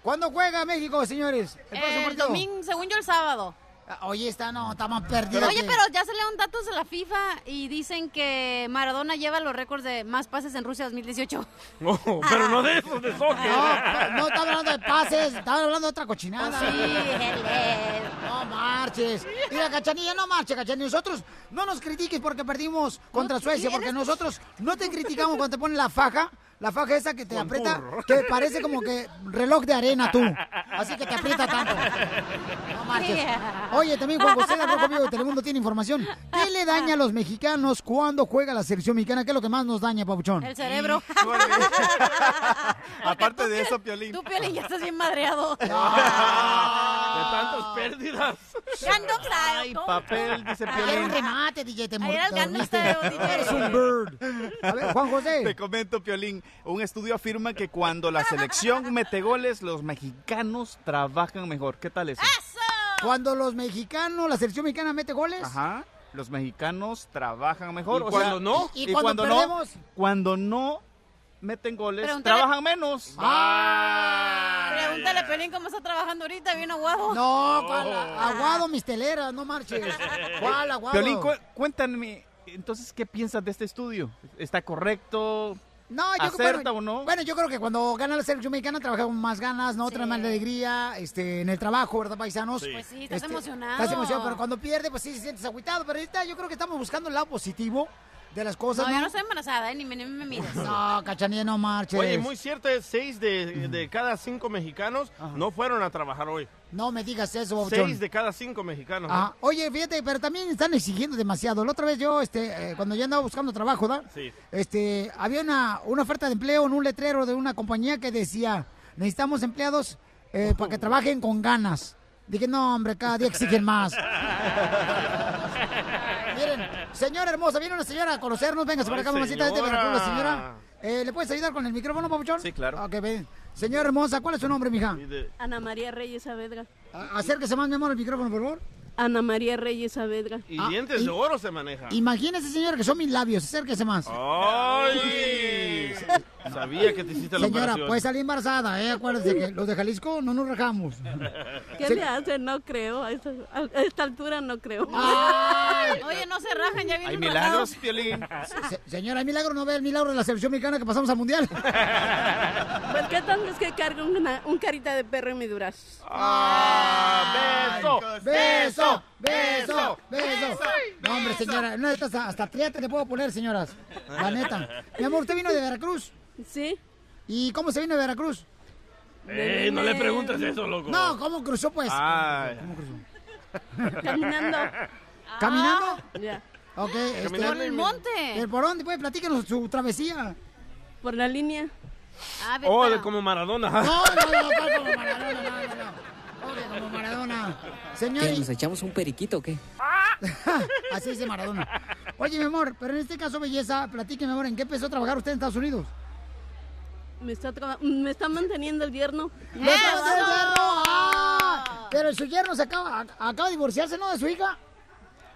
¿Cuándo juega México, señores? El domingo, según yo, el sábado. Ah, Oye, está, no, está más perdida. Oye, que- pero ya salieron datos de la FIFA y dicen que Maradona lleva los récords de más pases en Rusia 2018. [LAUGHS] No, pero no de eso, de soccer. No, no está hablando de pases, está hablando de otra cochinada. Sí. No marches. Mira, Cachanilla, no marches, Cachanilla. Nosotros no nos critiques porque perdimos contra Suecia, porque nosotros no te criticamos cuando te ponen la faja, la faja esa que te aprieta, burro. que parece como que reloj de arena tú. Así que te aprieta tanto. No marches. Oye, también Juan José del Rojo Vivo de Telemundo tiene información. ¿Qué le daña a los mexicanos cuando juega la selección mexicana? ¿Qué es lo que más nos daña, Pabuchón? El cerebro. [LAUGHS] Aparte de eso, Piolín. Tú, Piolín, ya estás bien madreado. De tantas pérdidas. Ay, papel, dice Ayer un Piolín. remate, DJ, te. Eres un bird. A ver, Juan José. Te comento, Piolín. Un estudio afirma que cuando la selección mete goles, los mexicanos trabajan mejor. ¿Qué tal eso? Cuando los mexicanos, la selección mexicana mete goles. Ajá. Los mexicanos trabajan mejor. ¿Y o cuando sea, no? ¿Y cuando perdemos? no, cuando no meten goles, Pregúntale- trabajan menos. Pregúntale, Piolín, cómo está trabajando ahorita, bien aguado. No, ¿cuál? aguado mis teleras, no marches. [LAUGHS] ¿Cuál aguado? Piolín, cu- cuéntame, entonces, ¿qué piensas de este estudio? ¿Está correcto? No, yo ¿Acerta bueno, o no? Bueno, yo creo que cuando gana la selección mexicana trabaja con más ganas, ¿no? Trae más alegría este, en el trabajo, ¿verdad, paisanos? Pues sí, estás Este, emocionado. Estás emocionado, pero cuando pierde, pues sí se sientes agüitado. Pero ahorita yo creo que estamos buscando el lado positivo de las cosas, No, ¿no? yo no estoy embarazada, ¿eh? ni me, ni me mires. No, cachanilla, no marches. Oye, muy cierto, es seis de, de cada cinco mexicanos no fueron a trabajar hoy. No me digas eso. Seis de cada cinco mexicanos. Ajá. Oye, fíjate, pero también están exigiendo demasiado. La otra vez yo, este, eh, cuando ya andaba buscando trabajo, ¿da? Sí. Este, había una, una oferta de empleo en un letrero de una compañía que decía, necesitamos empleados eh, para que trabajen con ganas. Dije, no, hombre, cada día exigen más. [LAUGHS] Señora hermosa, viene una señora a conocernos. Venga, para acá, mamacita, para acá, la señora. Eh, ¿Le puedes ayudar con el micrófono, papuchón? Sí, claro. Ok, ven. Señora hermosa, ¿cuál es su nombre, mija? Ana María Reyes Saavedra. A- Acérquese más, mi amor, al micrófono, por favor. Ana María Reyes Saavedra. Y Ah, dientes y- de oro se maneja. Imagínese, señora, que son mis labios. Acérquese más. ¡Ay! Sabía que te hiciste la Señora, operación. puede salir embarazada, ¿eh? Acuérdese que los de Jalisco no nos rajamos. ¿Qué Se- le hace? No creo. A esta, a esta altura no creo. [LAUGHS] Oye, no se rajan, ya ¿Hay vienen milagros, rajados. Piolín? Se- señora, ¿hay milagro? ¿No ve el milagro de la selección mexicana que pasamos al mundial? [LAUGHS] Tal es que cargo una, un carita de perro en mi durazo. ¡Ah! ¡Beso! ¡Beso! ¡Beso! ¡Beso! No, hombre, señora, de estas hasta triate le puedo poner, señoras. La neta. Mi amor, ¿usted vino de Veracruz? Sí. ¿Y cómo se vino de Veracruz? ¡Ey, no le preguntes eso, loco! No, ¿cómo cruzó, pues? Ay. ¿Cómo cruzó? Caminando. [LAUGHS] ¿Caminando? Ya. Ok. este, Caminando Por el monte. ¿El por dónde? Pues platícanos su travesía. Por la línea. Ah, Oh, de como Maradona. No, no, no, ¿cuál como [LAUGHS] Maradona? No, no, no. Oye, como Maradona. Señor, ¿Qué, y- ¿Nos echamos un periquito o qué? [LAUGHS] así dice Maradona. Oye, mi amor, pero en este caso, belleza, platíqueme, mi amor, ¿en qué empezó a trabajar usted en Estados Unidos? Me está, me está manteniendo el yerno. ¡Le acaba de dar yerno! ¡Ah! Pero su yerno se acaba, acaba de divorciarse, ¿no? De su hija.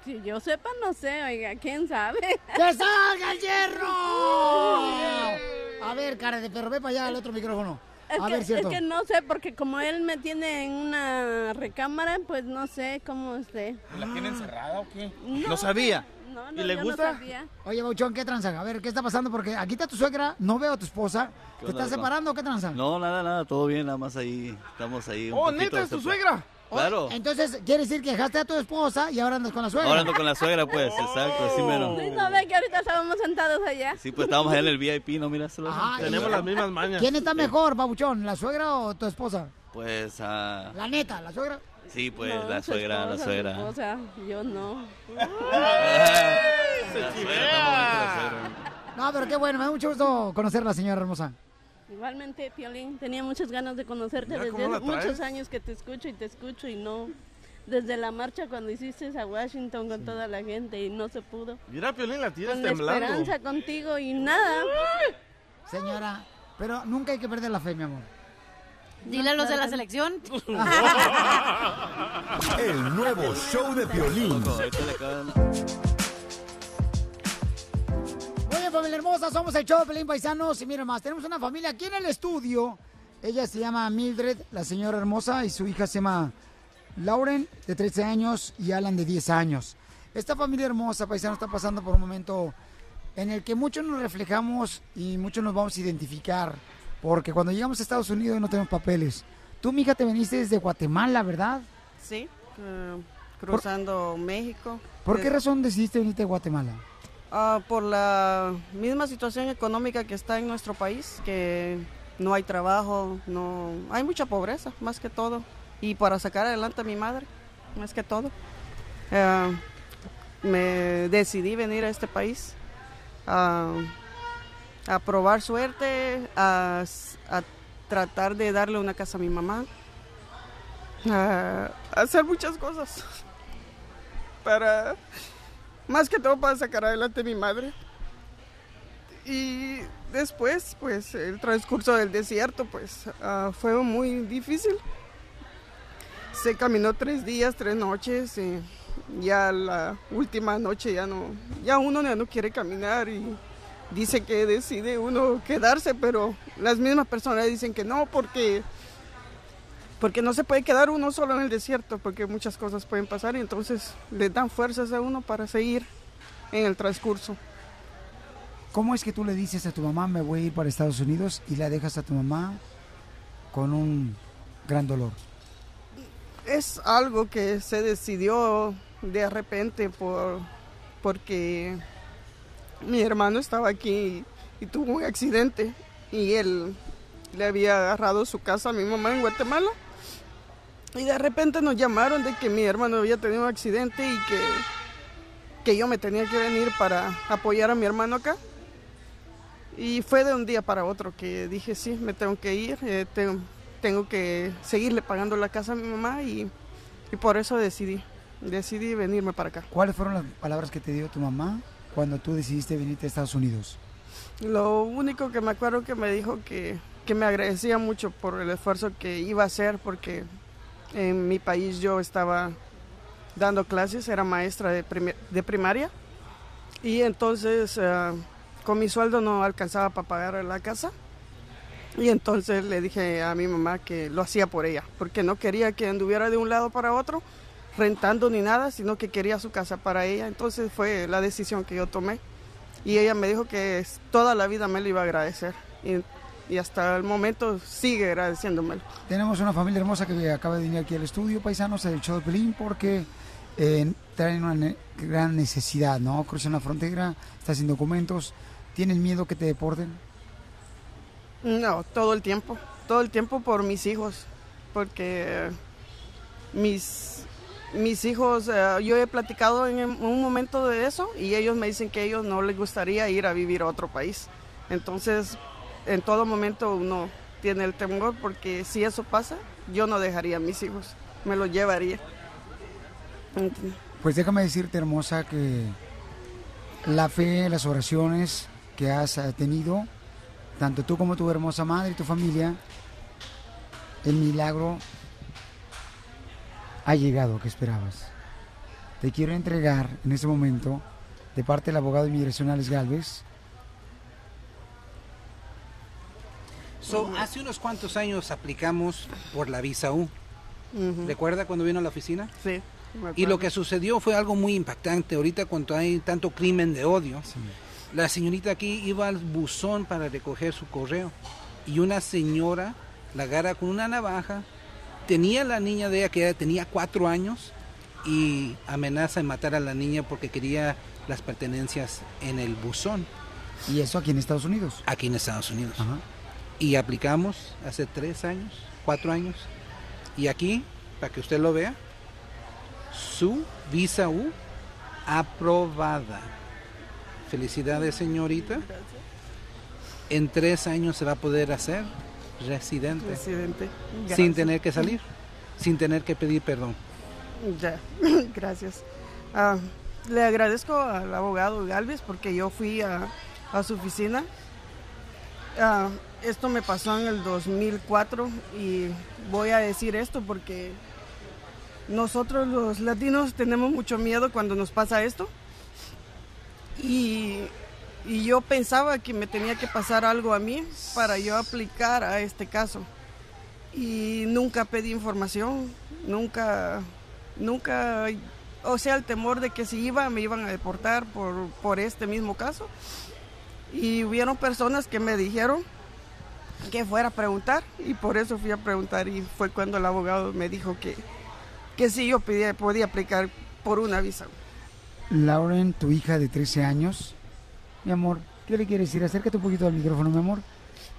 Si yo sepa, no sé, oiga, quién sabe. ¡Que salga el yerno! [LAUGHS] A ver, cara de perro, ve para allá al otro micrófono. Es A que, ver, cierto. es que no sé, porque como él me tiene en una recámara, pues no sé cómo esté. ¿La tiene encerrada o qué? No, ¿No sabía? No, ¿Y no, le yo gusta? No sabía. Oye, Bauchón, ¿qué tranza? A ver, ¿qué está pasando? Porque aquí está tu suegra, no veo a tu esposa. ¿Qué ¿Te estás separando o qué tranza? No, nada, nada, todo bien, nada más ahí, estamos ahí. un ¡Oh, neta, es tu suegra! Claro, Entonces, quiere decir que dejaste a tu esposa y ahora andas con la suegra. ahora ando con la suegra, pues, exacto, así mero. Sí, no ve que ahorita estábamos sentados allá. Sí, pues estábamos allá en el VIP, ¿no? Y- Tenemos las mismas mañas. ¿Quién está mejor, Babuchón, la suegra o tu esposa? Pues, ah, La neta, la suegra. sí, pues, No, la su suegra, la esposa, su suegra. esposa, yo no. La la suegra. No, pero qué bueno, me da mucho gusto conocerla, señora hermosa. Igualmente, Piolín, tenía muchas ganas de conocerte Mira desde la muchos años que te escucho y te escucho y no. Desde la marcha cuando hiciste a Washington con toda la gente y no se pudo. Mira, Piolín, la tienes Con la temblando. esperanza contigo y nada. Señora, pero nunca hay que perder la fe, mi amor. Dile a los de la selección. [LAUGHS] [LAUGHS] El nuevo show de Piolín. Familia hermosa, somos el show de Pelín Paisanos. Y miren más, tenemos una familia aquí en el estudio. Ella se llama Mildred, la señora hermosa, y su hija se llama Lauren, de 13 años, y Alan, de 10 años. Esta familia hermosa, paisano, está pasando por un momento en el que muchos nos reflejamos y muchos nos vamos a identificar. Porque cuando llegamos a Estados Unidos no tenemos papeles. Tú, mija, te veniste desde Guatemala, ¿verdad? Sí, eh, cruzando México. ¿Por qué razón decidiste venirte a Guatemala? Ah, por la misma situación económica que está en nuestro país, que no hay trabajo, no hay mucha pobreza, más que todo. Y para sacar adelante a mi madre, más que todo. Eh, me decidí venir a este país a, probar suerte, a tratar de darle una casa a mi mamá, a hacer muchas cosas [LAUGHS] para, más que todo para sacar adelante mi madre. Y después, pues el transcurso del desierto, pues ah, fue muy difícil. Se caminó tres días, tres noches, y ya la última noche ya no, ya uno ya no quiere caminar y dice que decide uno quedarse, pero las mismas personas dicen que no porque porque no se puede quedar uno solo en el desierto, porque muchas cosas pueden pasar y entonces le dan fuerzas a uno para seguir en el transcurso. ¿Cómo es que tú le dices a tu mamá, me voy a ir para Estados Unidos y la dejas a tu mamá con un gran dolor? Es algo que se decidió de repente por, porque mi hermano estaba aquí y, tuvo un accidente y él le había agarrado su casa a mi mamá en Guatemala. Y de repente nos llamaron de que mi hermano había tenido un accidente y que, que yo me tenía que venir para apoyar a mi hermano acá. Y fue de un día para otro que dije, sí, me tengo que ir, eh, tengo, tengo que seguirle pagando la casa a mi mamá y, y por eso decidí, decidí venirme para acá. ¿Cuáles fueron las palabras que te dio tu mamá cuando tú decidiste venirte a Estados Unidos? Lo único que me acuerdo que me dijo que, que me agradecía mucho por el esfuerzo que iba a hacer porque en mi país yo estaba dando clases, era maestra de, primi- de primaria y entonces eh, con mi sueldo no alcanzaba para pagar la casa y entonces le dije a mi mamá que lo hacía por ella, porque no quería que anduviera de un lado para otro rentando ni nada, sino que quería su casa para ella. Entonces fue la decisión que yo tomé. Y ella me dijo que toda la vida me lo iba a agradecer. Y, y hasta el momento sigue agradeciéndomelo. Tenemos una familia hermosa que acaba de venir aquí al estudio, paisanos, del show de Pelín, porque eh, traen una ne- gran necesidad, ¿no? Cruzan la frontera, están sin documentos, ¿tienen miedo que te deporten? No, todo el tiempo. Todo el tiempo por mis hijos. Porque mis, mis hijos, eh, yo he platicado en un momento de eso y ellos me dicen que a ellos no les gustaría ir a vivir a otro país. Entonces, en todo momento uno tiene el temor porque si eso pasa, yo no dejaría a mis hijos, me los llevaría. Pues déjame decirte, hermosa, que la fe, las oraciones que has eh, tenido, tanto tú como tu hermosa madre y tu familia, el milagro ha llegado que esperabas. Te quiero entregar en este momento, de parte del abogado inmigracional Alex Galvez, So, hace unos cuantos años aplicamos por la visa U. ¿Recuerda cuando vino a la oficina? Sí. me Y lo que sucedió fue algo muy impactante. Ahorita cuando hay tanto crimen de odio, la señorita aquí iba al buzón para recoger su correo y una señora la agarra con una navaja. Tenía la niña de ella que tenía cuatro años y amenaza de matar a la niña porque quería las pertenencias en el buzón. y eso aquí en Estados Unidos. Aquí en Estados Unidos. Y aplicamos hace tres años, cuatro años. Y aquí, para que usted lo vea, su visa U aprobada. Felicidades, señorita. En tres años se va a poder hacer residente. Residente. Sin tener que salir, sin tener que pedir perdón. Ya, [LAUGHS] gracias. Ah, le agradezco al abogado Galvez porque yo fui a, a su oficina. Ah, esto me pasó en el 2004 y voy a decir esto porque nosotros los latinos tenemos mucho miedo cuando nos pasa esto. Y, y yo pensaba que me tenía que pasar algo a mí para yo aplicar a este caso. Y nunca pedí información, nunca nunca, o sea, el temor de que si iba me iban a deportar por, por este mismo caso. Y hubieron personas que me dijeron que fuera a preguntar y por eso fui a preguntar y fue cuando el abogado me dijo que, que sí yo podía, podía aplicar por una visa. Lauren, tu hija de 13 años, mi amor, ¿qué le quiere decir? Acércate un poquito al micrófono, mi amor.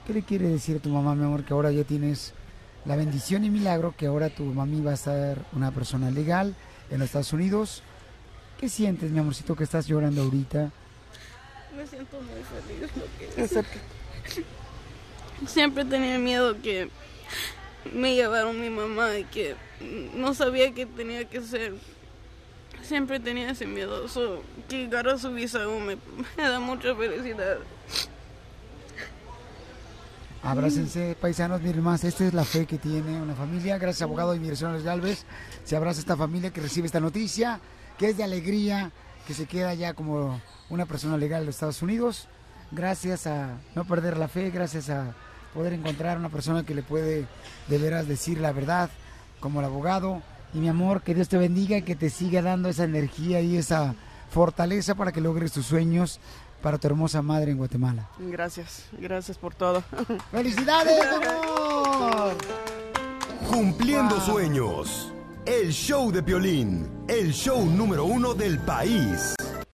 ¿Qué le quiere decir a tu mamá, mi amor, que ahora ya tienes la bendición y milagro que ahora tu mami va a ser una persona legal en los Estados Unidos? ¿Qué sientes, mi amorcito, que estás llorando ahorita? Me siento muy feliz porque siempre tenía miedo que me llevaron mi mamá y que no sabía qué tenía que hacer. Siempre tenía ese miedo. So, que agarra su visa me, [LAUGHS] me da mucha felicidad. Abrácense, paisanos, miren más, esta es la fe que tiene una familia. Gracias, abogado de Inmigraciones Galvez. Se abraza esta familia que recibe esta noticia, que es de alegría, que se queda ya como una persona legal de Estados Unidos. Gracias a no perder la fe, gracias a poder encontrar una persona que le puede de veras decir la verdad, como el abogado. Y mi amor, que Dios te bendiga y que te siga dando esa energía y esa fortaleza para que logres tus sueños para tu hermosa madre en Guatemala. Gracias, gracias por todo. [LAUGHS] ¡Felicidades, amor! Cumpliendo sueños. El show de Piolín, el show número uno del país.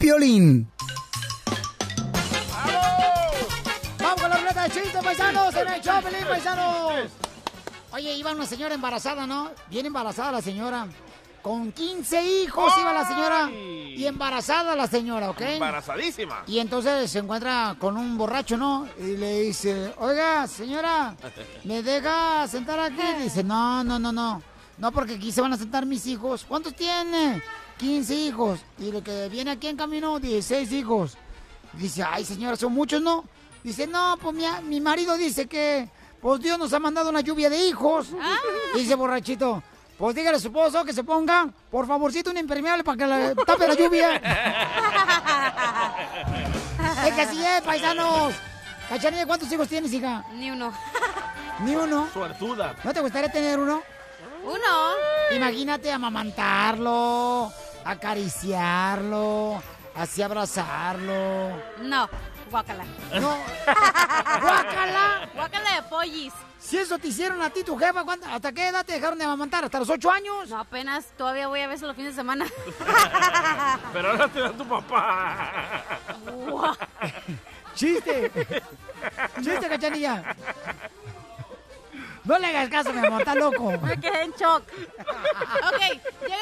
piolín. ¡Vamos con la ruleta de chistes, paisanos! ¡En el show, Pelín, paisanos! Oye, iba una señora embarazada, ¿no? Bien embarazada la señora. Con 15 hijos iba la señora. Y embarazada la señora, ¿ok? Embarazadísima. Y entonces se encuentra con un borracho, ¿no? Y le dice, oiga, señora, ¿me deja sentar aquí? Dice, no, no, no, no. No, porque aquí se van a sentar mis hijos. ¿Cuántos tiene? 15 hijos. Y el que viene aquí en camino, 16 hijos. Dice, ay, señora, son muchos, ¿no? Dice, no, pues mi, mi marido dice que, pues Dios nos ha mandado una lluvia de hijos. Dice borrachito, pues dígale a su esposo que se ponga, por favorcito, un impermeable para que le tape la lluvia. [LAUGHS] es que así es, paisanos. Cachanilla, ¿cuántos hijos tienes, hija? Ni uno. [LAUGHS] Ni uno. Suertuda. ¿No te gustaría tener uno? Uno. Imagínate amamantarlo, acariciarlo, así abrazarlo. No, guácala. No. [LAUGHS] ¡Guácala! Guácala de pollis. Si eso te hicieron a ti, tu jefa, ¿cuánto- ¿hasta qué edad te dejaron de amamantar? ¿Hasta los ocho años? No, apenas todavía voy a veces los fines de semana. [LAUGHS] Pero ahora te da tu papá. [LAUGHS] ¡Chiste! ¡Chiste, cachanilla! No le hagas caso, mi amor, está loco. Me quedé en shock. ok, llega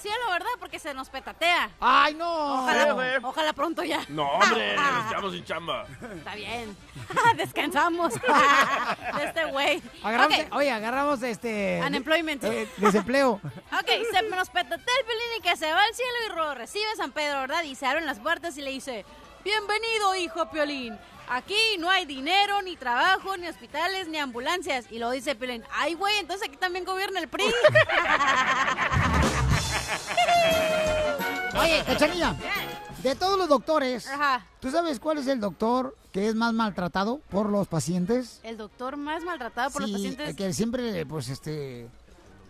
al cielo, ¿verdad? Porque se nos petatea. ¡Ay, no! Ojalá, Sí, jefe. ojalá pronto ya. No, hombre, [LAUGHS] nos quedamos sin chamba. Está bien. [LAUGHS] Descansamos [LAUGHS] de este güey. Agarramos, Ok, Oye, agarramos este... Unemployment. eh, desempleo. Ok, se nos petatea el piolín y que se va al cielo y lo recibe San Pedro, ¿verdad? Y se abren las puertas y le dice, bienvenido, hijo Piolín. Aquí no hay dinero, ni trabajo, ni hospitales, ni ambulancias. Y luego dice Piolín, ay, güey, entonces aquí también gobierna el PRI. Oye, cachanilla, de todos los doctores, Ajá. ¿tú sabes cuál es el doctor que es más maltratado por los pacientes? El doctor más maltratado por Sí, los pacientes. el que siempre, pues, este...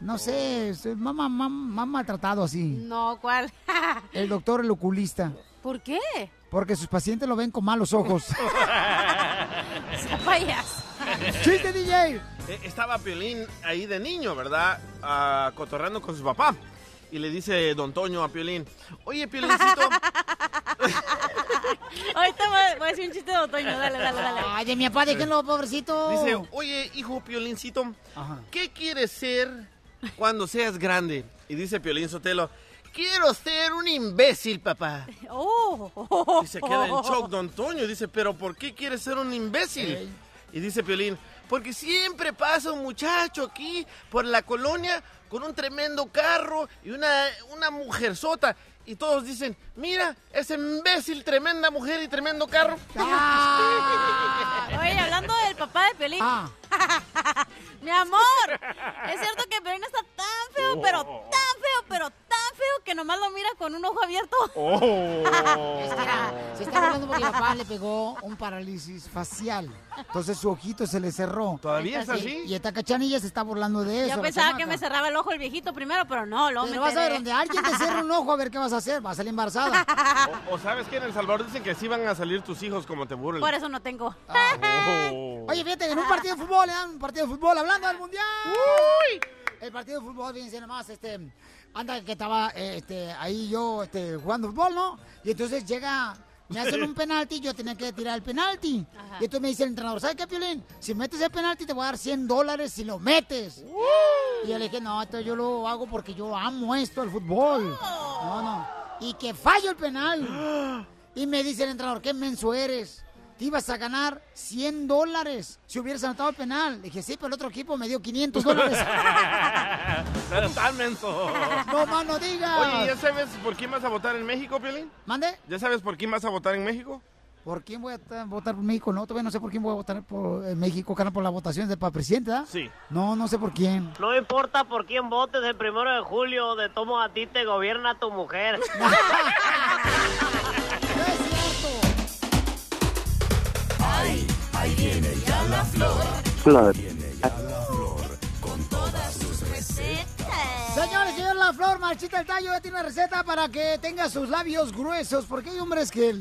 No sé, es más, más- más- maltratado así. No, ¿cuál? [LAUGHS] El doctor el oculista. ¿Por qué? Porque sus pacientes lo ven con malos ojos. [LAUGHS] [LAUGHS] Sea payaso. ¡Chiste, DJ! Eh, Estaba Piolín ahí de niño, ¿verdad? Ah, cotorreando con su papá. Y le dice Don Toño a Piolín, oye, Piolincito, [LAUGHS] Ahorita voy a- decir un chiste de otoño. Dale, dale, dale. Ay, de mi papá, déjenlo, pobrecito. dice, oye, hijo Piolincito, ¿qué quieres ser cuando seas grande? Y dice Piolín Sotelo, quiero ser un imbécil, papá. Oh. Y se queda en shock Don Toño. y Dice, ¿pero por qué quieres ser un imbécil? Y dice Piolín, porque siempre pasa un muchacho aquí por la colonia con un tremendo carro y una, una mujerzota. Y todos dicen, mira, ese imbécil, tremenda mujer y tremendo carro. Oye, hablando del papá de Pelín. [LAUGHS] Mi amor, es cierto que Pelín está tan feo, pero tan feo, pero tan feo que nomás lo mira con un ojo abierto. [LAUGHS] Es que era- se está hablando porque mi papá le pegó un parálisis facial. Entonces su ojito se le cerró. ¿Todavía es Y- así? Y esta cachanilla se está burlando de eso. Yo la pensaba que me cerraba el ojo el viejito primero, pero no, Pero me vas a ver, donde alguien te cierra un ojo, a ver qué vas a hacer. Vas a salir embarazada. O, o sabes que en El Salvador dicen que sí van a salir tus hijos como te burlen. Por eso no tengo. Oh. Oye, fíjate, en un partido de fútbol, en un partido de fútbol, hablando del mundial. El partido de fútbol, fíjense nomás, este, anda que estaba eh, este, ahí yo este, jugando fútbol, ¿no? Y entonces llega, me hacen un [LAUGHS] penalti, yo tenía que tirar el penalti. Ajá. Y entonces me dice el entrenador, ¿sabes qué, Piolín? Si metes el penalti te voy a dar 100 dólares si lo metes. Y yo le dije, no, esto yo lo hago porque yo amo esto, el fútbol. No, no. Y que fallo el penal. [GASPS] Y me dice el entrenador, ¿qué menso eres? Te ibas a ganar 100 dólares si hubieras anotado el penal. Le dije, sí, pero el otro equipo me dio 500 dólares. [LAUGHS] Eres tan menso. no más no digas. Oye, ¿ya sabes por quién vas a votar en México, Piolín? ¿Mande? ¿Ya sabes por quién vas a votar en México? ¿Por quién voy a ta- votar por México? No, todavía no sé por quién voy a votar por eh, México, carnal, por las votaciones de para presidente, ¿ah? Sí. No, no sé por quién. No importa por quién votes el primero de julio, de tomo a ti te gobierna tu mujer. [LAUGHS] Flor. Señores, señor La Flor, Marchita el Tallo ya tiene una receta para que tenga sus labios gruesos, porque hay hombres que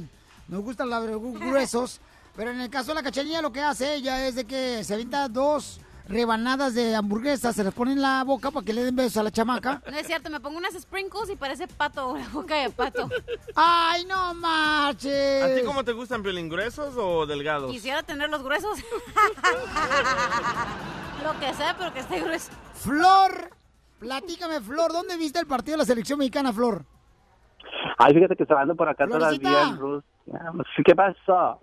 nos gustan los labios gruesos, pero en el caso de la cachanilla lo que hace ella es de que se avienta dos rebanadas de hamburguesa, se las pone en la boca para que le den besos a la chamaca. No es cierto, me pongo unas sprinkles y parece pato, una boca de pato. ¡Ay, no marches! ¿A ti cómo te gustan, Piolín, gruesos o delgados? Quisiera tener los gruesos. [LAUGHS] Lo que sea, pero que esté grueso. Flor, platícame, Flor, ¿dónde viste el partido de la selección mexicana, Flor? Ay, fíjate que estaba ando por acá Florecita. todavía en Rusia. ¿Qué pasó?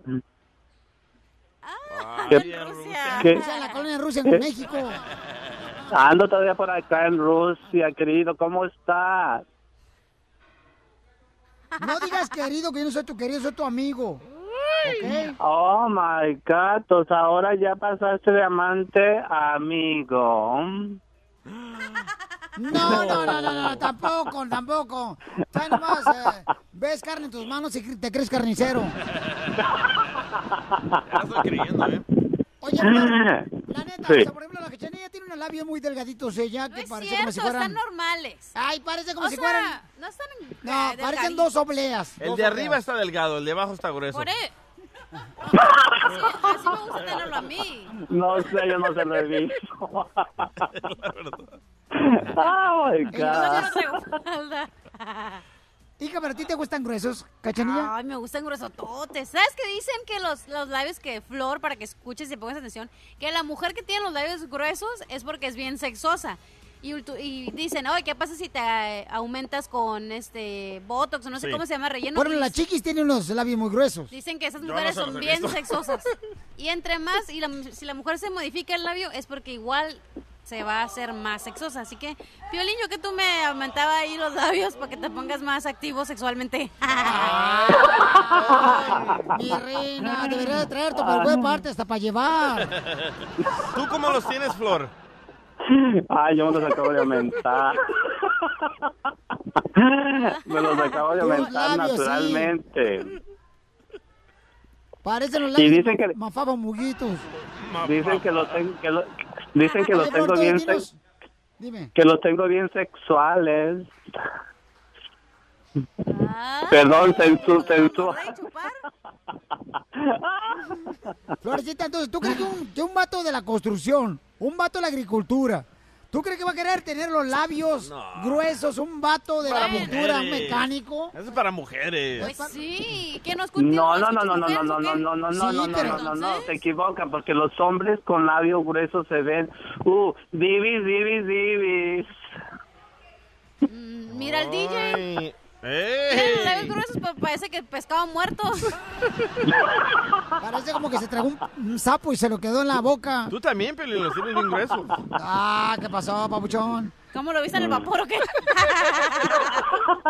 ¿Qué- qué- O sea, la colonia Rusia en. México. Ando todavía por acá en Rusia, querido. ¿Cómo estás? No digas querido, que yo no soy tu querido, soy tu amigo. ¿Ok? Oh my God, pues ahora ya pasaste de amante a amigo. No, no, no, no, no, tampoco, tampoco. Ya nomás eh, ves carne en tus manos y te crees carnicero. [LAUGHS] Ya estoy creyendo, ¿eh? Oye, Flor, la neta, Sí. o sea, por ejemplo, la cachanilla tiene unos labios muy delgaditos ella, que Es parece cierto, como si fueran... están normales. Ay, parece como O si sea, fueran... No están No, eh, parecen delgaditos. dos obleas. El dos de arriba obleas. está delgado, el de abajo está grueso. Por e- [LAUGHS] Así, así me gusta tenerlo a mí. No sé, yo no se lo he visto. [LAUGHS] [LAUGHS] oh my Yo no God. traigo falda. Hija, pero a ti te gustan gruesos, cachanilla. Ay, me gustan gruesototes. ¿Sabes qué dicen que los, los labios que Flor, para que escuches y pongas atención, que la mujer que tiene los labios gruesos es porque es bien sexosa. Y, dicen, oye, ¿qué pasa si te eh, aumentas con este botox o no sé Sí. cómo se llama relleno? Bueno, Y las chiquis tienen unos labios muy gruesos. Dicen que esas no mujeres son bien sexosas. [LAUGHS] Y entre más, y la- si la mujer se modifica el labio, es porque igual se va a hacer más sexosa. Así que, Piolín, yo que tú me aumentaba ahí los labios para que te pongas más activo sexualmente. [LAUGHS] Mi reina, debería de traerte por buena parte hasta para llevar. ¿Tú cómo los tienes, Flor? Ay, yo me los acabo de aumentar. me los acabo de aumentar labios, sí. naturalmente. Parecen los Y labios dicen que- mafaba muguitos. Dicen que los tengo, que lo- dicen que los tengo bien, Dime. que los tengo bien sexuales. Ah. Perdón, censu. [LAUGHS] Florecita, entonces, ¿tú crees que un, que un vato de la construcción, un vato de la agricultura, ¿tú crees que va a querer tener los labios gruesos, un vato de la Para agricultura, un mujeres. mecánico? Eso es para mujeres. Pues sí, que nos No, no, no, no, no, no, no, no, no, no, no, no, no, no, no, no, se equivocan porque los hombres con labios gruesos se ven, uh, divis, divis, divis. Mira el DJ. Tiene los ¡Ey! labios gruesos, pero parece que pescado muerto. Parece como que se tragó un, un sapo y se lo quedó en la boca. Tú también, Piolín, los tienes bien gruesos. Ah, ¿qué pasó, papuchón? ¿Cómo lo viste en el vapor o qué?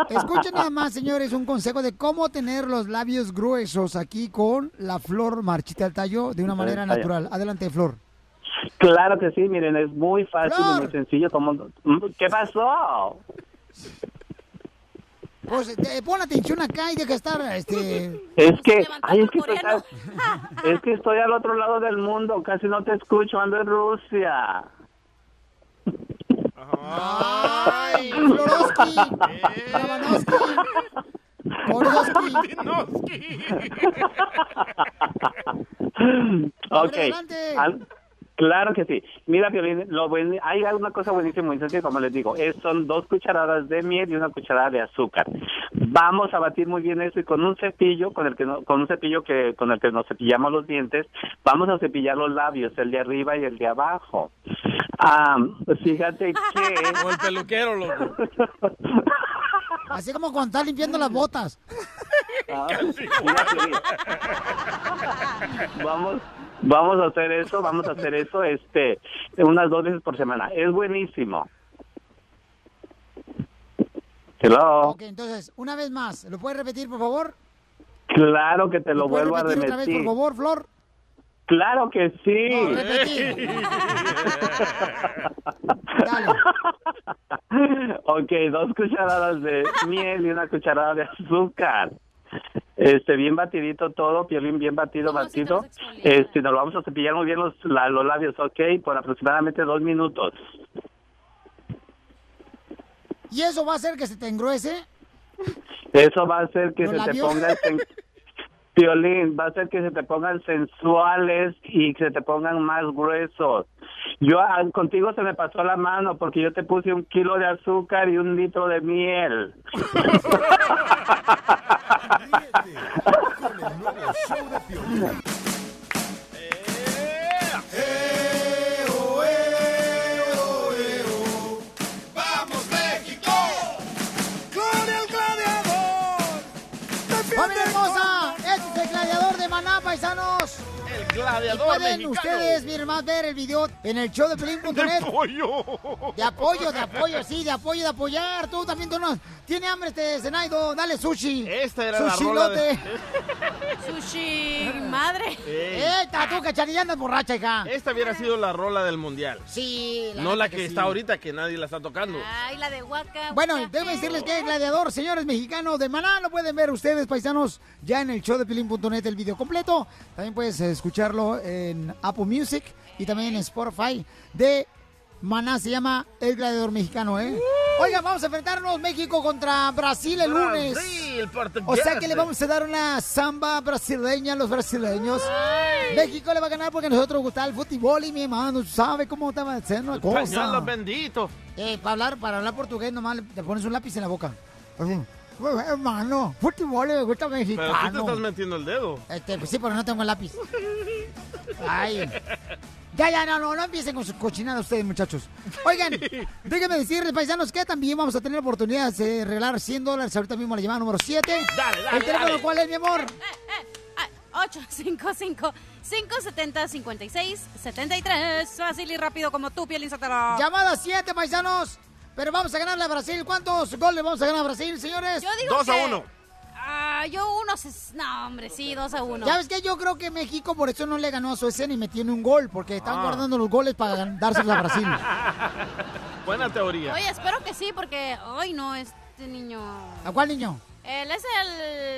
Escuchen nada más, señores, un consejo de cómo tener los labios gruesos aquí con la flor marchita al tallo de una manera natural. Adelante, Flor. Claro que sí, miren, es muy fácil y muy sencillo. Como... ¿Qué pasó? Pues eh, pon atención acá y deja estar, este... Es que, ay, es que, estoy, es que estoy al otro lado del mundo, casi no te escucho, ando en Rusia. ¡Ay, Floroski! Lavanoski, Poroski. ok. adelante. Al- claro que sí. Mira, Piolín, lo buen- hay una cosa buenísima, muy sencilla, como les digo, es, son dos cucharadas de miel y una cucharada de azúcar. Vamos a batir muy bien eso y con un cepillo, con el que no- con un cepillo que con el que nos cepillamos los dientes, vamos a cepillar los labios, el de arriba y el de abajo. Ah, fíjate que [LAUGHS] Como el peluquero, loco. [LAUGHS] Así como cuando estás limpiando las botas. Ah, mira, [LAUGHS] vamos vamos a hacer eso vamos a hacer eso este unas dos veces por semana es buenísimo Hello. Ok, entonces, una vez más, ¿lo puedes repetir, por favor? claro que te lo ¿Puedes vuelvo a repetir otra vez, por favor, Flor? claro que sí No, repetir. [LAUGHS] ok dos cucharadas de miel y una cucharada de azúcar Este, bien batidito todo, piolín bien batido, batido. Este, nos lo vamos a cepillar muy bien los, la- los labios, ok, por aproximadamente dos minutos. ¿Y eso va a hacer que se te engruese? Eso va a hacer que ¿Los se te labios? pongan [LAUGHS] Piolín, va a hacer que se te pongan sensuales y que se te pongan más gruesos. Yo ah, contigo se me pasó la mano porque yo te puse un kilo de azúcar y un litro de miel. [LAUGHS] Show de de Maná, El Y gladiador pueden mexicano. ustedes, mi hermano, ver el video en el show de Pelín.net. [LAUGHS] De pollo. De apoyo, de apoyo, sí, de apoyo, de apoyar. Tú también, tú no. Tiene hambre este Zenaido, dale sushi. Esta era la Sushi rola de- lote. [LAUGHS] Sushi, madre. Ey. Esta, tú, cachanilla, andas borracha, hija. Esta hubiera sido la rola del mundial. Sí, no la que, está ahorita, que nadie la está tocando. Ay, la de Huaca. Bueno, déjenme decirles que el gladiador, señores mexicanos de Maná, lo pueden ver ustedes, paisanos, ya en el show de Pilín.net, el video completo. También puedes escucharlo en Apple Music y también en Spotify de Maná. Se llama El Gladiador Mexicano, ¿eh? Oigan, vamos a enfrentarnos México contra Brasil el lunes. Brasil, O sea que le vamos a dar una samba brasileña a los brasileños. México le va a ganar porque a nosotros gusta el fútbol y mi hermano sabe cómo te va a hacer una cosa. Benditos. Eh, para hablar, para hablar portugués nomás le- te pones un lápiz en la boca. Así. "Bueno, Hermano, fútbol me gusta Pero tú te mexicano. estás metiendo el dedo. Este, pues sí, porque no tengo el lápiz. Ay. Ya, ya, no, no, no empiecen con sus cochinadas ustedes, muchachos. Oigan, [LAUGHS] déjenme decirles, paisanos, que también vamos a tener oportunidad de regalar 100 dólares ahorita mismo a la llamada número 7. Dale, dale, ¿El teléfono dale. cuál es, mi amor? 855-570-5673. [LAUGHS] Fácil y rápido como tú, Pielín Sotelo. Llamada 7, paisanos. Pero vamos a ganarle a Brasil. ¿Cuántos goles vamos a ganar a Brasil, señores? Yo digo que- Ah, yo uno. No, hombre, sí, dos a uno. ¿Sabes qué? Yo creo que México por eso no le ganó a Suecia ni metió ni un gol, porque están Ah. guardando los goles para dárselos a Brasil. [LAUGHS] Buena teoría. Oye, espero que sí, porque. Ay, no, este niño. ¿A cuál niño? Él es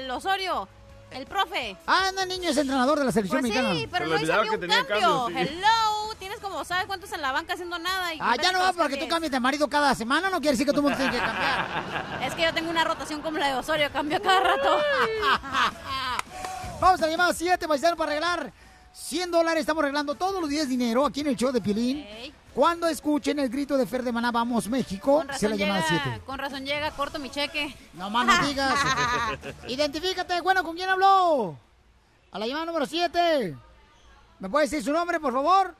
el Osorio, el profe. Ah, no, el niño es entrenador de la selección Pues mexicana. sí, pero no hizo ni un cambio. Hello, tienes como, ¿sabes cuántos en la banca haciendo nada? Y Ah, ya no va porque tú cambias de marido cada semana, no quiere decir que tú tienes que cambiar. [LAUGHS] Es que yo tengo una rotación como la de Osorio, cambio cada rato. [LAUGHS] Vamos a la llamada 7, paisano, para arreglar 100 dólares. Estamos arreglando todos los días dinero aquí en el show de Piolín. Cuando escuchen el grito de Fer de Maná, vamos México, Con se la razón, llamada llega, 7. con razón llega, corto mi cheque. No más no [LAUGHS] digas. [LAUGHS] Identifícate, bueno, ¿con quién habló? A la llamada número 7. ¿Me puede decir su nombre, por favor?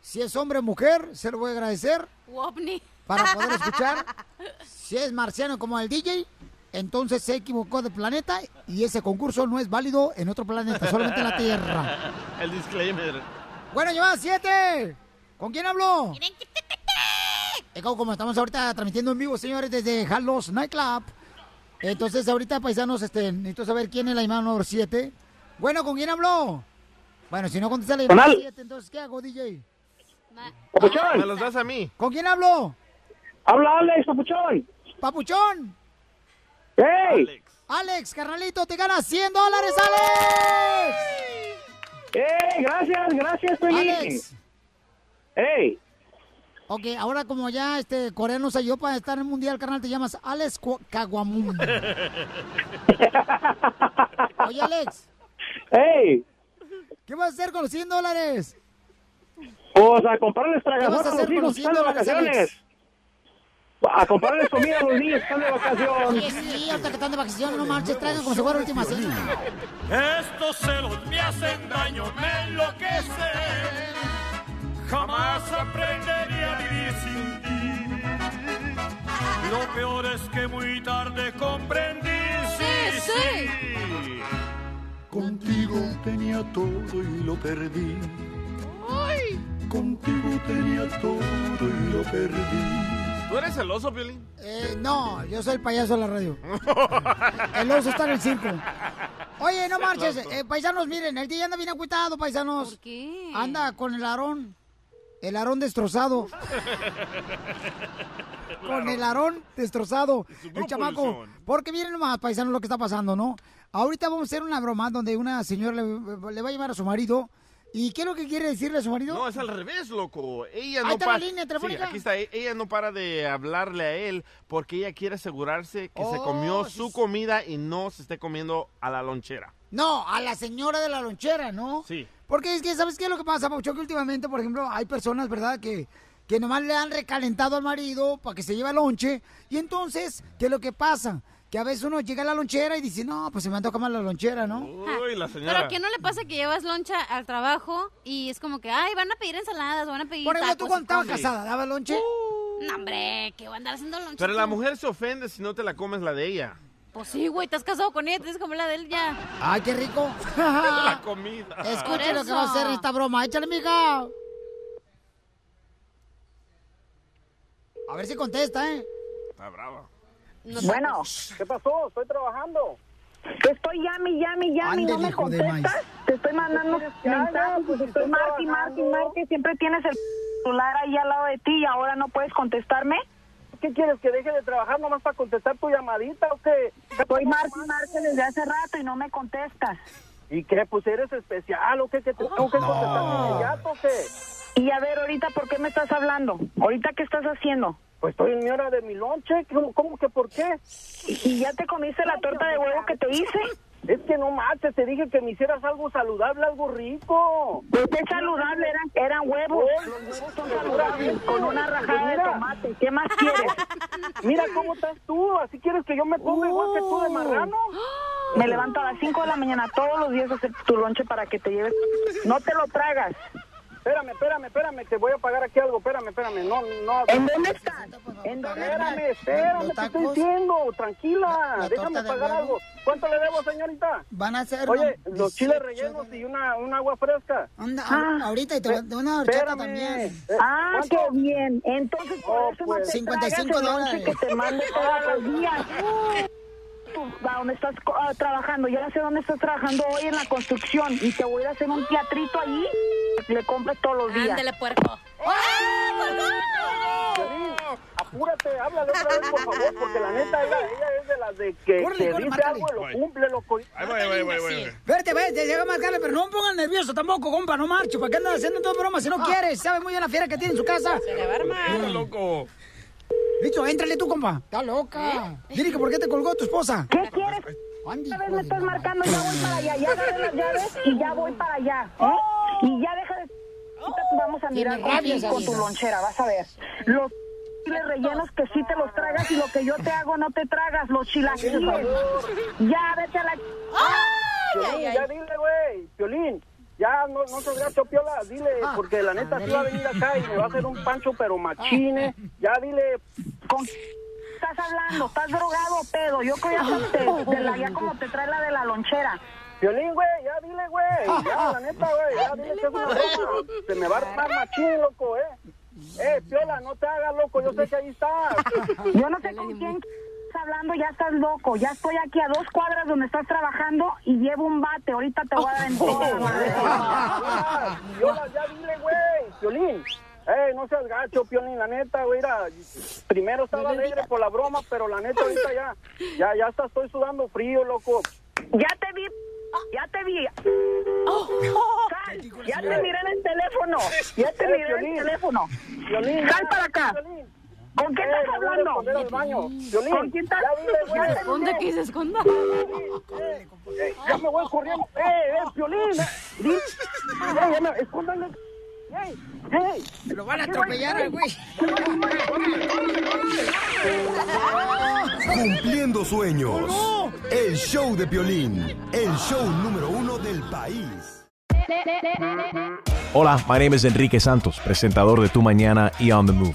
Si es hombre o mujer, se lo voy a agradecer Wopni. para poder [LAUGHS] escuchar. Si es marciano como el DJ, entonces se equivocó de planeta y ese concurso no es válido en otro planeta, solamente en la Tierra. El disclaimer. Bueno, llamada 7. ¿Con quién habló? Eh, como- estamos ahorita transmitiendo en vivo, señores, desde Halos Nightclub. Entonces, ahorita, paisanos, este, necesito saber quién es la llamada número 7. Bueno, ¿con quién habló? Bueno, si no contesta la Al. 7, entonces, ¿qué hago, DJ? Papuchón. Me los das a mí. ¿Con quién habló? Habla Alex, papuchón. ¡Papuchón! ¡Hey! Alex, carnalito, te ganas 100 dólares, Alex. ¡Eh! Gracias, gracias, Piolín. Alex. ¡Ey! Ok, ahora como ya este coreano se ayudó para estar en el mundial, carnal, te llamas Alex Caguamún. [LAUGHS] Oye, Alex. ¡Ey! ¿Qué vas a hacer con los 100 dólares? Pues a comprarles ¿Qué vas a a hacer los con hijos los que 100 están de dólares, vacaciones. Alex? A comprarles comida a los niños que están de Sí, vacaciones. sí, ahorita que están de vacaciones, no marches, traigan como si fuera última cena. Estos celos me hacen daño, me enloquecen. Jamás aprendería a vivir sin ti. Lo peor es que muy tarde comprendí. Sí, sí. Contigo tenía todo y lo perdí. Contigo tenía todo y lo perdí. ¿Tú eres celoso, Piolín? Eh, no, yo soy el payaso de la radio. [LAUGHS] El oso está en el circo. Oye, no marches, eh, paisanos, miren, el día anda bien acuitado, paisanos. ¿Por qué? Anda con el arón. El arón destrozado. [LAUGHS] Con el arón destrozado. El chamaco. Porque miren nomás, paisanos, lo que está pasando, ¿no? ahorita vamos a hacer una broma donde una señora le, le va a llamar a su marido. ¿Y qué es lo que quiere decirle a su marido? No, es al revés, loco. Ella Ahí no está la para. línea telefónica. Sí, aquí está. E- Ella no para de hablarle a él porque ella quiere asegurarse que se Oh, comió sí, su comida y no se esté comiendo a la lonchera. No, a la señora de la lonchera, ¿no? Sí. Porque es que, ¿sabes qué es lo que pasa, Paucho? Que últimamente, por ejemplo, hay personas, ¿verdad? Que, que nomás le han recalentado al marido para que se lleve lonche. Y entonces, ¿qué es lo que pasa? Que a veces uno llega a la lonchera y dice, no, pues se me antoja más la lonchera, ¿no? Uy, la Pero ¿a qué no le pasa que llevas loncha al trabajo y es como que, ay, van a pedir ensaladas, van a pedir Por ejemplo, tú tacos cuando y estabas casada, ¿dabas lonche? No, hombre, que voy a andar haciendo lonche. Pero la tú? mujer se ofende si no te la comes la de ella. Pues sí, güey, te has casado con ella, tienes que comer la de él ya. Ay, qué rico. [LAUGHS] la comida. Escuche lo que va a hacer esta broma. Échale, mija. A ver si contesta, ¿eh? Está brava. Bueno, ¿qué pasó? Estoy trabajando. Te estoy llame, llame, llame no me contestas. Te estoy mandando mensajes, Pues estoy marque, marque, marque. Siempre tienes el celular ahí al lado de ti y ahora no puedes contestarme. ¿Qué quieres? ¿Que deje de trabajar nomás para contestar tu llamadita o qué? Estoy marque, y marque desde hace rato y no me contestas. ¿Y qué? Pues eres especial o qué? ¿Que te tengo que contestar inmediato o qué? Y a ver, ahorita, ¿por qué me estás hablando? ¿Ahorita qué estás haciendo? Pues estoy en mi hora de mi lonche. ¿Cómo, cómo que por qué? ¿Y, y ya te comiste la torta de huevo que te hice? Es que no marches, te dije que me hicieras algo saludable, algo rico. Pues es saludable, eran, eran huevos. Oh, Los huevos son saludables, con una rajada de Mira. tomate. ¿Qué más quieres? [LAUGHS] Mira cómo estás tú, así quieres que yo me ponga igual que tú de marrano. Me levanto a las 5 de la mañana todos los días a hacer tu lonche para que te lleves. No te lo tragas. Espérame, espérame, espérame, te voy a pagar aquí algo, espérame, espérame, no, no. ¿En dónde estás? ¿En dónde Espérame, espérame, te estoy diciendo, tranquila, La déjame torta de pagar huevo. algo. ¿Cuánto le debo, señorita? Van a ser... Oye, ¿no? los chiles 18 rellenos y una, un agua fresca. Anda, Ah. ahorita y te, te una horchata Espérame. también. Eh, Ah, ¿cuánto? qué bien. Entonces, por Oh, eso pues. no te 55 tragas el lonche dólares. que te mande todos los días. Tú, ¿A dónde estás ah, trabajando? Ya sé dónde estás trabajando hoy en la construcción y te voy a ir a hacer un teatrito allí. Le compres todos los días. Ándale, puerco. Piolín, apúrate, háblale otra vez, por favor, porque la neta, ella, ella es de las de que, que córrele, dice márcale. algo y lo cumple, loco. Ahí voy, ahí voy, ahí voy, ahí voy. Verte, vete, llega a marcarle, pero no me pongan nervioso tampoco, compa, no marcho. ¿Para qué andan haciendo todo broma si no quieres? ¿Sabe muy bien la fiera que tiene en su casa? Se le va a armar. Loco. Listo, éntrale tú, compa. Está loca. Dile que por qué te colgó tu esposa. ¿Qué quieres? Andy, Esta vez me estás marcando, ya voy para allá. Ya agarré las [LAUGHS] llaves y ya voy para allá. ¿eh? Y ya deja de... Ahorita vamos a mirar con, rabia con tu lonchera, vas a ver. Los chiles rellenos que sí te los tragas y lo que yo te hago no te tragas. Los chilaquiles. Ya, vete a la... Piolín, ya dile, güey, Piolín. Ya, no, no seas gacho, Piola, dile, porque la neta sí va a venir acá y me va a hacer un pancho, pero machine. Ya dile, ¿Con estás hablando? ¿Estás drogado pedo? Yo creo ya te, de la, ya como te trae la de la lonchera. Piolín, güey, ya dile, güey. Ya, la neta, güey, ya dile que es una broma. Se me va a armar machín, loco, eh. Eh, Piola, no te hagas, loco, yo sé que ahí estás. [LAUGHS] Yo no sé con quién hablando, ya estás loco. Ya estoy aquí a dos cuadras donde estás trabajando y llevo un bate. Ahorita te voy a dar en toda la [LAUGHS] ya dile, güey, Piolín. Eh, no seas gacho, Piolín, la neta, güey, mira, primero estaba alegre por la broma, pero la neta ahorita ya, ya, ya hasta estoy sudando frío, loco. Ya te vi, ya te vi. [LAUGHS] Sal, ya te miré en el teléfono. Ya te Eh, miré en el teléfono. Piolín, Sal ya, para acá. ¿Con quién Eh, estás a hablando? ¿Con quién estás? ¿Dónde miré. que se esconda? Eh, eh, ya me voy corriendo. ¡Eh, eh, Piolín! eh, ¡Eh, ya me- escóndanle! ¡Ey, ey! Lo van a atropellar al güey. Cumpliendo sueños. El show de Piolín. El show número uno del país. Hola, my name is Enrique Santos, presentador de Tu Mañana y On the Move.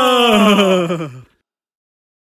Oh. [LAUGHS] [LAUGHS]